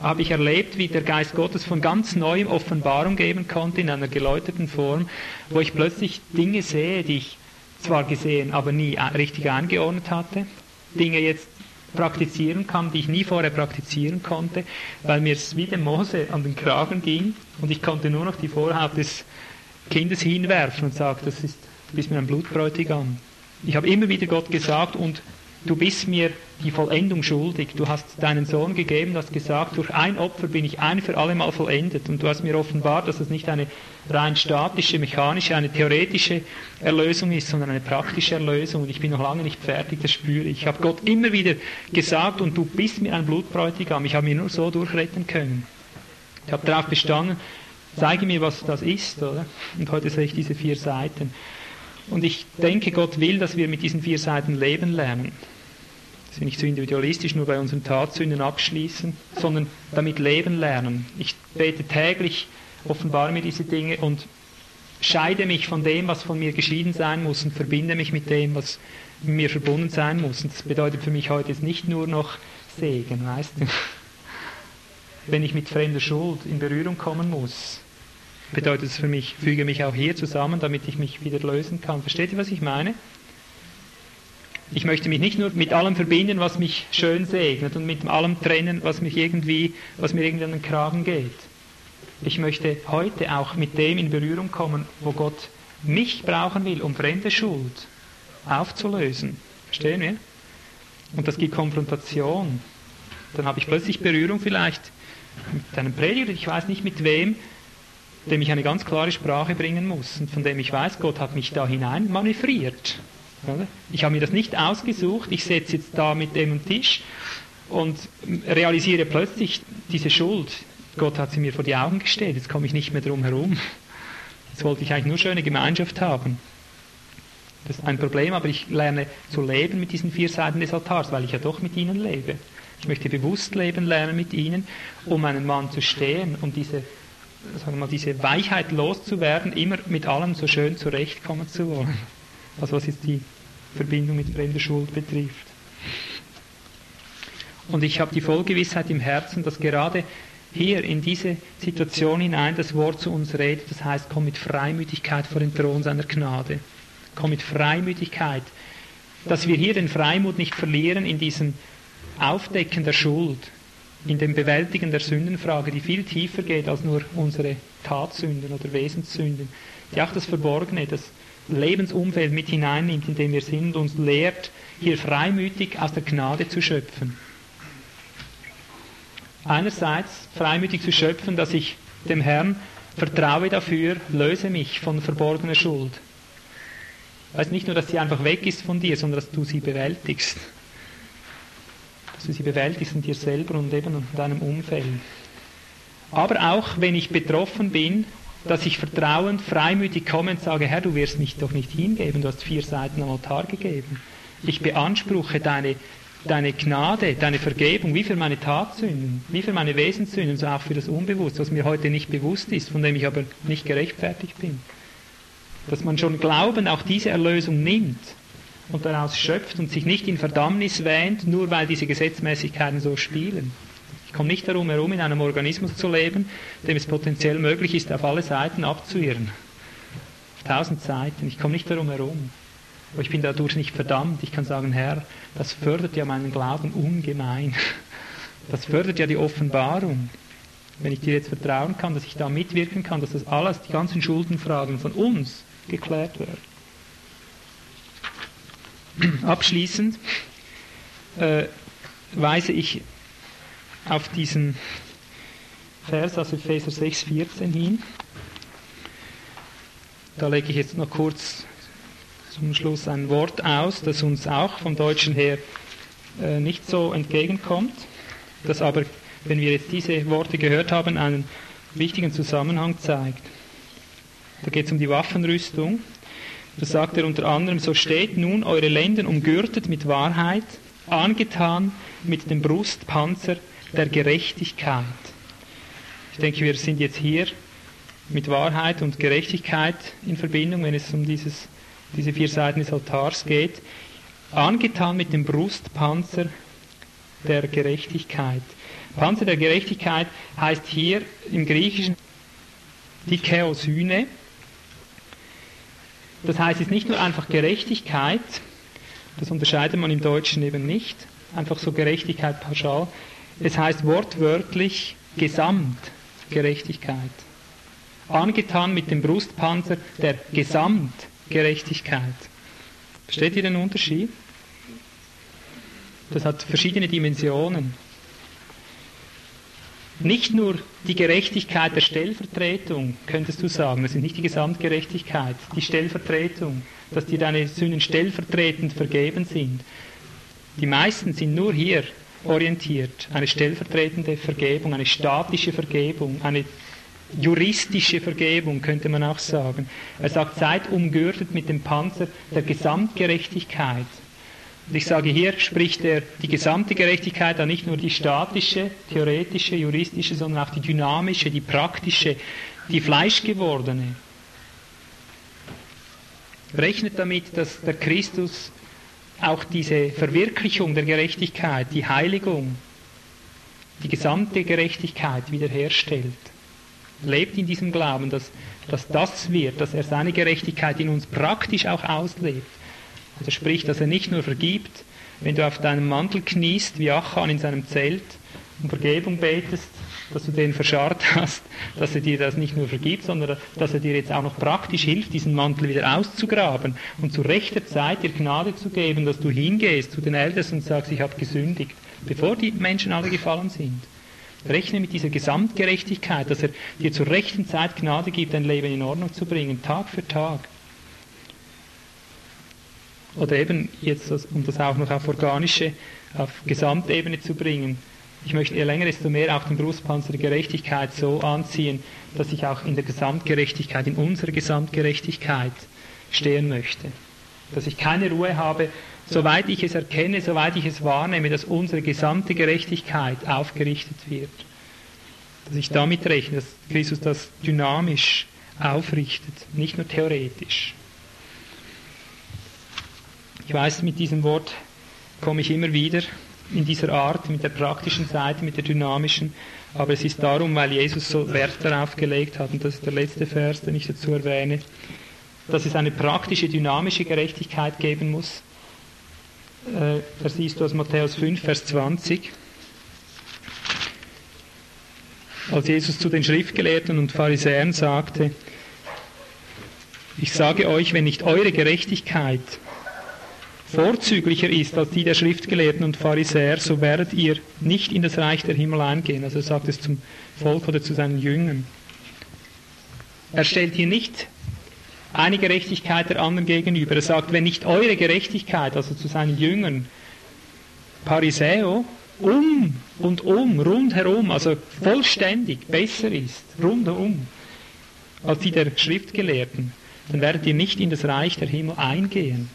habe ich erlebt, wie der Geist Gottes von ganz neuem Offenbarung geben konnte in einer geläuterten Form, wo ich plötzlich Dinge sehe, die ich zwar gesehen, aber nie richtig eingeordnet hatte, Dinge jetzt praktizieren kann, die ich nie vorher praktizieren konnte, weil mir es wie dem Mose an den Kragen ging und ich konnte nur noch die Vorhaut des Kindes hinwerfen und sagen, das ist, du bist mir ein Blutbräutigam. Ich habe immer wieder Gott gesagt und du bist mir die Vollendung schuldig. Du hast deinen Sohn gegeben, du hast gesagt, durch ein Opfer bin ich ein für alle Mal vollendet. Und du hast mir offenbart, dass es nicht eine rein statische, mechanische, eine theoretische Erlösung ist, sondern eine praktische Erlösung. Und ich bin noch lange nicht fertig, das spüre ich. Ich habe Gott immer wieder gesagt, und du bist mir ein Blutbräutigam. Ich habe mir nur so durchretten können. Ich habe darauf bestanden, zeige mir, was das ist. Oder? Und heute sehe ich diese vier Seiten. Und ich denke, Gott will, dass wir mit diesen vier Seiten leben lernen dass wir nicht so individualistisch nur bei unseren Tatsünden abschließen, sondern damit leben lernen. Ich bete täglich, offenbare mir diese Dinge und scheide mich von dem, was von mir geschieden sein muss und verbinde mich mit dem, was mir verbunden sein muss. Und das bedeutet für mich heute nicht nur noch Segen, weißt du. Wenn ich mit fremder Schuld in Berührung kommen muss, bedeutet es für mich, füge mich auch hier zusammen, damit ich mich wieder lösen kann. Versteht ihr, was ich meine? Ich möchte mich nicht nur mit allem verbinden, was mich schön segnet und mit allem trennen, was mich irgendwie, was mir irgendwie an den Kragen geht. Ich möchte heute auch mit dem in Berührung kommen, wo Gott mich brauchen will, um fremde Schuld aufzulösen. Verstehen wir? Und das gibt Konfrontation. Dann habe ich plötzlich Berührung vielleicht mit einem Prediger, ich weiß nicht mit wem, dem ich eine ganz klare Sprache bringen muss und von dem ich weiß, Gott hat mich da hinein manövriert. Ich habe mir das nicht ausgesucht, ich sitze jetzt da mit dem Tisch und realisiere plötzlich diese Schuld. Gott hat sie mir vor die Augen gestellt, jetzt komme ich nicht mehr drum herum. Jetzt wollte ich eigentlich nur schöne Gemeinschaft haben. Das ist ein Problem, aber ich lerne zu leben mit diesen vier Seiten des Altars, weil ich ja doch mit ihnen lebe. Ich möchte bewusst leben lernen mit ihnen, um einen Mann zu stehen, um diese, sagen wir mal, diese Weichheit loszuwerden, immer mit allem so schön zurechtkommen zu wollen. Also was jetzt die Verbindung mit fremder Schuld betrifft. Und ich habe die Vollgewissheit im Herzen, dass gerade hier in diese Situation hinein das Wort zu uns redet. Das heißt, komm mit Freimütigkeit vor den Thron seiner Gnade. Komm mit Freimütigkeit. Dass wir hier den Freimut nicht verlieren in diesem Aufdecken der Schuld, in dem Bewältigen der Sündenfrage, die viel tiefer geht als nur unsere Tatsünden oder Wesenssünden, die auch das Verborgene, das Lebensumfeld mit hineinnimmt, in dem wir sind, uns lehrt, hier freimütig aus der Gnade zu schöpfen. Einerseits freimütig zu schöpfen, dass ich dem Herrn vertraue dafür, löse mich von verborgener Schuld. Weißt nicht nur, dass sie einfach weg ist von dir, sondern dass du sie bewältigst. dass du sie bewältigst in dir selber und eben in deinem Umfeld. Aber auch wenn ich betroffen bin, dass ich vertrauend, freimütig komme und sage, Herr, du wirst mich doch nicht hingeben, du hast vier Seiten am Altar gegeben. Ich beanspruche deine, deine Gnade, deine Vergebung, wie für meine Tatsünden, wie für meine Wesenssünden, so auch für das Unbewusste, was mir heute nicht bewusst ist, von dem ich aber nicht gerechtfertigt bin. Dass man schon glaubend auch diese Erlösung nimmt und daraus schöpft und sich nicht in Verdammnis wähnt, nur weil diese Gesetzmäßigkeiten so spielen. Ich komme nicht darum herum, in einem Organismus zu leben, dem es potenziell möglich ist, auf alle Seiten abzuirren. Auf tausend Seiten. Ich komme nicht darum herum. Aber ich bin dadurch nicht verdammt. Ich kann sagen, Herr, das fördert ja meinen Glauben ungemein. Das fördert ja die Offenbarung. Wenn ich dir jetzt vertrauen kann, dass ich da mitwirken kann, dass das alles, die ganzen Schuldenfragen von uns geklärt werden. Abschließend äh, weise ich auf diesen Vers aus Epheser 6,14 hin. Da lege ich jetzt noch kurz zum Schluss ein Wort aus, das uns auch vom Deutschen her äh, nicht so entgegenkommt, das aber, wenn wir jetzt diese Worte gehört haben, einen wichtigen Zusammenhang zeigt. Da geht es um die Waffenrüstung da sagt er unter anderem, so steht nun eure Lenden umgürtet mit Wahrheit, angetan mit dem Brustpanzer der Gerechtigkeit. Ich denke, wir sind jetzt hier mit Wahrheit und Gerechtigkeit in Verbindung, wenn es um dieses, diese vier Seiten des Altars geht. Angetan mit dem Brustpanzer der Gerechtigkeit. Panzer der Gerechtigkeit heißt hier im Griechischen die Keosyne. Das heißt, es ist nicht nur einfach Gerechtigkeit, das unterscheidet man im Deutschen eben nicht, einfach so Gerechtigkeit pauschal. Es heißt wortwörtlich Gesamtgerechtigkeit. Angetan mit dem Brustpanzer der Gesamtgerechtigkeit. Versteht ihr den Unterschied? Das hat verschiedene Dimensionen nicht nur die Gerechtigkeit der Stellvertretung, könntest du sagen, das ist nicht die Gesamtgerechtigkeit, die Stellvertretung, dass dir deine Sünden stellvertretend vergeben sind. Die meisten sind nur hier orientiert. Eine stellvertretende Vergebung, eine statische Vergebung, eine juristische Vergebung, könnte man auch sagen. Er sagt, seid umgürtet mit dem Panzer der Gesamtgerechtigkeit. Und ich sage, hier spricht er die gesamte Gerechtigkeit an, nicht nur die statische, theoretische, juristische, sondern auch die dynamische, die praktische, die fleischgewordene. Rechnet damit, dass der Christus auch diese Verwirklichung der Gerechtigkeit, die Heiligung, die gesamte Gerechtigkeit wiederherstellt. Lebt in diesem Glauben, dass, dass das wird, dass er seine Gerechtigkeit in uns praktisch auch auslebt. Also sprich, dass er nicht nur vergibt, wenn du auf deinem Mantel kniest, wie Achan in seinem Zelt, um Vergebung betest, dass du den verscharrt hast, dass er dir das nicht nur vergibt, sondern dass er dir jetzt auch noch praktisch hilft, diesen Mantel wieder auszugraben und zu rechter Zeit dir Gnade zu geben, dass du hingehst zu den Ältesten und sagst, ich habe gesündigt, bevor die Menschen alle gefallen sind. Rechne mit dieser Gesamtgerechtigkeit, dass er dir zur rechten Zeit Gnade gibt, dein Leben in Ordnung zu bringen, Tag für Tag. Oder eben jetzt, um das auch noch auf organische, auf Gesamtebene zu bringen. Ich möchte je länger, desto mehr auch den Brustpanzer der Gerechtigkeit so anziehen, dass ich auch in der Gesamtgerechtigkeit, in unserer Gesamtgerechtigkeit stehen möchte. Dass ich keine Ruhe habe, soweit ich es erkenne, soweit ich es wahrnehme, dass unsere gesamte Gerechtigkeit aufgerichtet wird. Dass ich damit rechne, dass Christus das dynamisch aufrichtet, nicht nur theoretisch. Ich weiß, mit diesem Wort komme ich immer wieder in dieser Art, mit der praktischen Seite, mit der dynamischen, aber es ist darum, weil Jesus so Wert darauf gelegt hat, und das ist der letzte Vers, den ich dazu erwähne, dass es eine praktische, dynamische Gerechtigkeit geben muss. Äh, das siehst du aus Matthäus 5, Vers 20. Als Jesus zu den Schriftgelehrten und Pharisäern sagte, ich sage euch, wenn nicht eure Gerechtigkeit vorzüglicher ist als die der Schriftgelehrten und Pharisäer, so werdet ihr nicht in das Reich der Himmel eingehen. Also er sagt es zum Volk oder zu seinen Jüngern. Er stellt hier nicht eine Gerechtigkeit der anderen gegenüber. Er sagt, wenn nicht eure Gerechtigkeit, also zu seinen Jüngern, Pariseo, um und um, rundherum, also vollständig besser ist, rundherum, als die der Schriftgelehrten, dann werdet ihr nicht in das Reich der Himmel eingehen.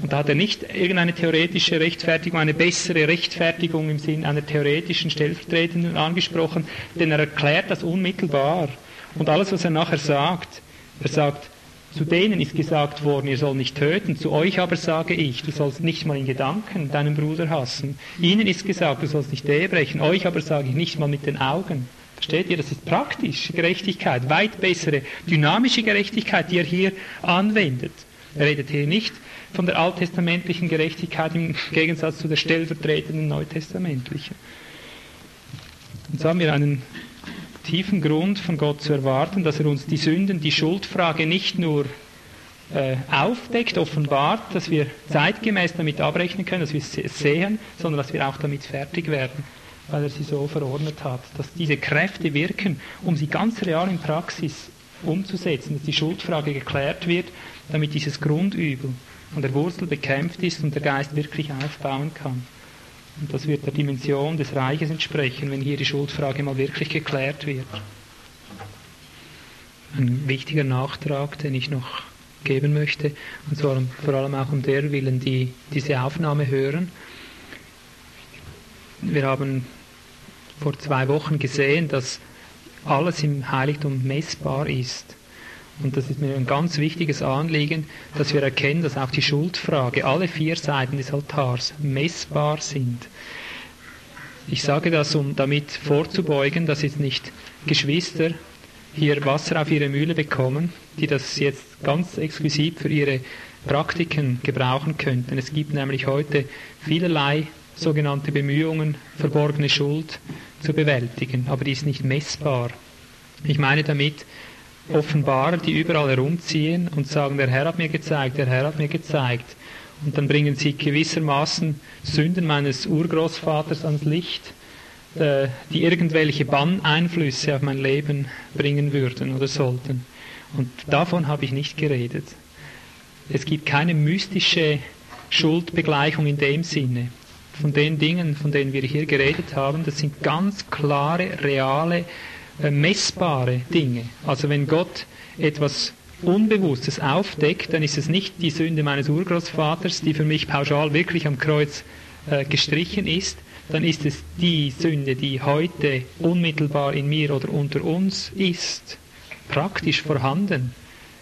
Und da hat er nicht irgendeine theoretische Rechtfertigung, eine bessere Rechtfertigung im Sinn einer theoretischen Stellvertretenden angesprochen, denn er erklärt das unmittelbar. Und alles, was er nachher sagt, er sagt, zu denen ist gesagt worden, ihr sollt nicht töten, zu euch aber sage ich, du sollst nicht mal in Gedanken deinen Bruder hassen. Ihnen ist gesagt, du sollst nicht Ehe brechen, euch aber sage ich nicht mal mit den Augen. Versteht ihr, das ist praktische Gerechtigkeit, weit bessere, dynamische Gerechtigkeit, die er hier anwendet. Er redet hier nicht von der alttestamentlichen Gerechtigkeit im Gegensatz zu der stellvertretenden neutestamentlichen. Und so haben wir einen tiefen Grund von Gott zu erwarten, dass er uns die Sünden, die Schuldfrage nicht nur äh, aufdeckt, offenbart, dass wir zeitgemäß damit abrechnen können, dass wir es sehen, sondern dass wir auch damit fertig werden, weil er sie so verordnet hat, dass diese Kräfte wirken, um sie ganz real in Praxis umzusetzen, dass die Schuldfrage geklärt wird, damit dieses Grundübel an der Wurzel bekämpft ist und der Geist wirklich aufbauen kann. Und das wird der Dimension des Reiches entsprechen, wenn hier die Schuldfrage mal wirklich geklärt wird. Ein wichtiger Nachtrag, den ich noch geben möchte, und zwar vor allem auch um der Willen, die diese Aufnahme hören. Wir haben vor zwei Wochen gesehen, dass alles im Heiligtum messbar ist. Und das ist mir ein ganz wichtiges Anliegen, dass wir erkennen, dass auch die Schuldfrage, alle vier Seiten des Altars messbar sind. Ich sage das, um damit vorzubeugen, dass jetzt nicht Geschwister hier Wasser auf ihre Mühle bekommen, die das jetzt ganz exquisit für ihre Praktiken gebrauchen könnten. Es gibt nämlich heute vielerlei sogenannte Bemühungen, verborgene Schuld zu bewältigen, aber die ist nicht messbar. Ich meine damit, Offenbarer, die überall herumziehen und sagen, der Herr hat mir gezeigt, der Herr hat mir gezeigt. Und dann bringen sie gewissermaßen Sünden meines Urgroßvaters ans Licht, äh, die irgendwelche Banneinflüsse auf mein Leben bringen würden oder sollten. Und davon habe ich nicht geredet. Es gibt keine mystische Schuldbegleichung in dem Sinne. Von den Dingen, von denen wir hier geredet haben, das sind ganz klare, reale messbare Dinge. Also wenn Gott etwas Unbewusstes aufdeckt, dann ist es nicht die Sünde meines Urgroßvaters, die für mich pauschal wirklich am Kreuz äh, gestrichen ist, dann ist es die Sünde, die heute unmittelbar in mir oder unter uns ist, praktisch vorhanden.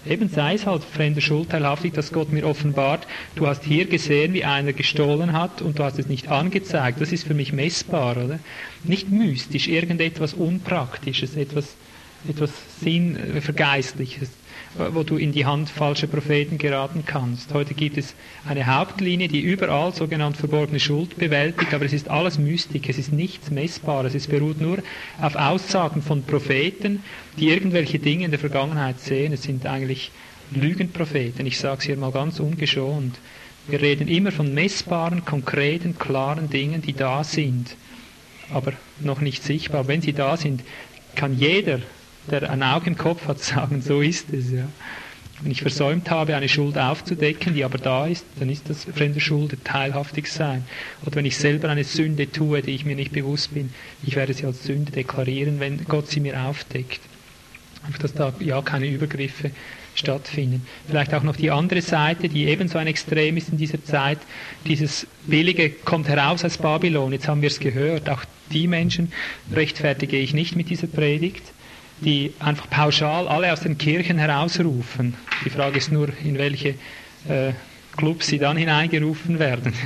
Eben sei es halt fremde Schuld teilhaftig, dass Gott mir offenbart, du hast hier gesehen, wie einer gestohlen hat und du hast es nicht angezeigt. Das ist für mich messbar, oder? Nicht mystisch, irgendetwas Unpraktisches, etwas, etwas Sinnvergeistliches wo du in die Hand falscher Propheten geraten kannst. Heute gibt es eine Hauptlinie, die überall sogenannt verborgene Schuld bewältigt, aber es ist alles Mystik, es ist nichts Messbares, es beruht nur auf Aussagen von Propheten, die irgendwelche Dinge in der Vergangenheit sehen. Es sind eigentlich Lügenpropheten, ich sage es hier mal ganz ungeschont. Wir reden immer von messbaren, konkreten, klaren Dingen, die da sind, aber noch nicht sichtbar. Wenn sie da sind, kann jeder der ein Auge im Kopf hat, sagen, so ist es. Ja. Wenn ich versäumt habe, eine Schuld aufzudecken, die aber da ist, dann ist das fremde Schuld, teilhaftig sein. Oder wenn ich selber eine Sünde tue, die ich mir nicht bewusst bin, ich werde sie als Sünde deklarieren, wenn Gott sie mir aufdeckt. Einfach, dass da ja keine Übergriffe stattfinden. Vielleicht auch noch die andere Seite, die ebenso ein Extrem ist in dieser Zeit. Dieses Billige kommt heraus aus Babylon. Jetzt haben wir es gehört. Auch die Menschen rechtfertige ich nicht mit dieser Predigt die einfach pauschal alle aus den Kirchen herausrufen. Die Frage ist nur, in welche äh, Clubs sie dann hineingerufen werden.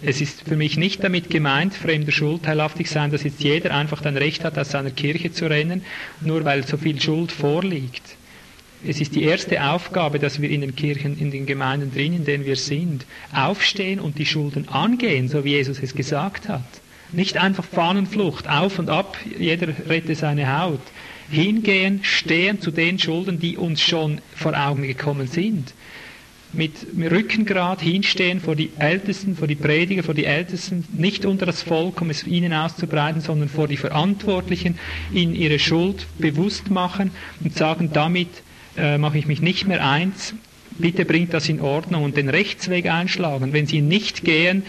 Es ist für mich nicht damit gemeint, fremder Schuld teilhaftig sein, dass jetzt jeder einfach ein Recht hat, aus seiner Kirche zu rennen, nur weil so viel Schuld vorliegt. Es ist die erste Aufgabe, dass wir in den Kirchen, in den Gemeinden drin, in denen wir sind, aufstehen und die Schulden angehen, so wie Jesus es gesagt hat. Nicht einfach Fahnenflucht, auf und ab, jeder rette seine Haut hingehen, stehen zu den Schulden, die uns schon vor Augen gekommen sind. Mit Rückengrad hinstehen vor die Ältesten, vor die Prediger, vor die Ältesten, nicht unter das Volk, um es ihnen auszubreiten, sondern vor die Verantwortlichen, ihnen ihre Schuld bewusst machen und sagen, damit äh, mache ich mich nicht mehr eins, bitte bringt das in Ordnung und den Rechtsweg einschlagen. Wenn sie nicht gehen,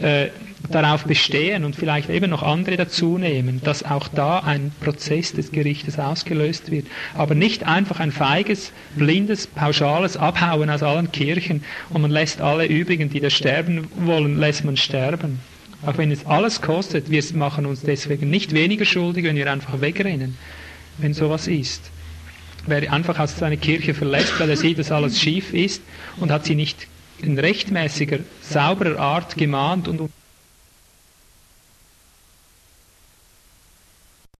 äh, darauf bestehen und vielleicht eben noch andere dazu nehmen, dass auch da ein Prozess des Gerichtes ausgelöst wird. Aber nicht einfach ein feiges, blindes, pauschales Abhauen aus allen Kirchen und man lässt alle übrigen, die da sterben wollen, lässt man sterben. Auch wenn es alles kostet, wir machen uns deswegen nicht weniger schuldig, wenn wir einfach wegrennen, wenn sowas ist. Wer einfach aus seiner Kirche verlässt, weil er sieht, dass alles schief ist und hat sie nicht in rechtmäßiger, sauberer Art gemahnt und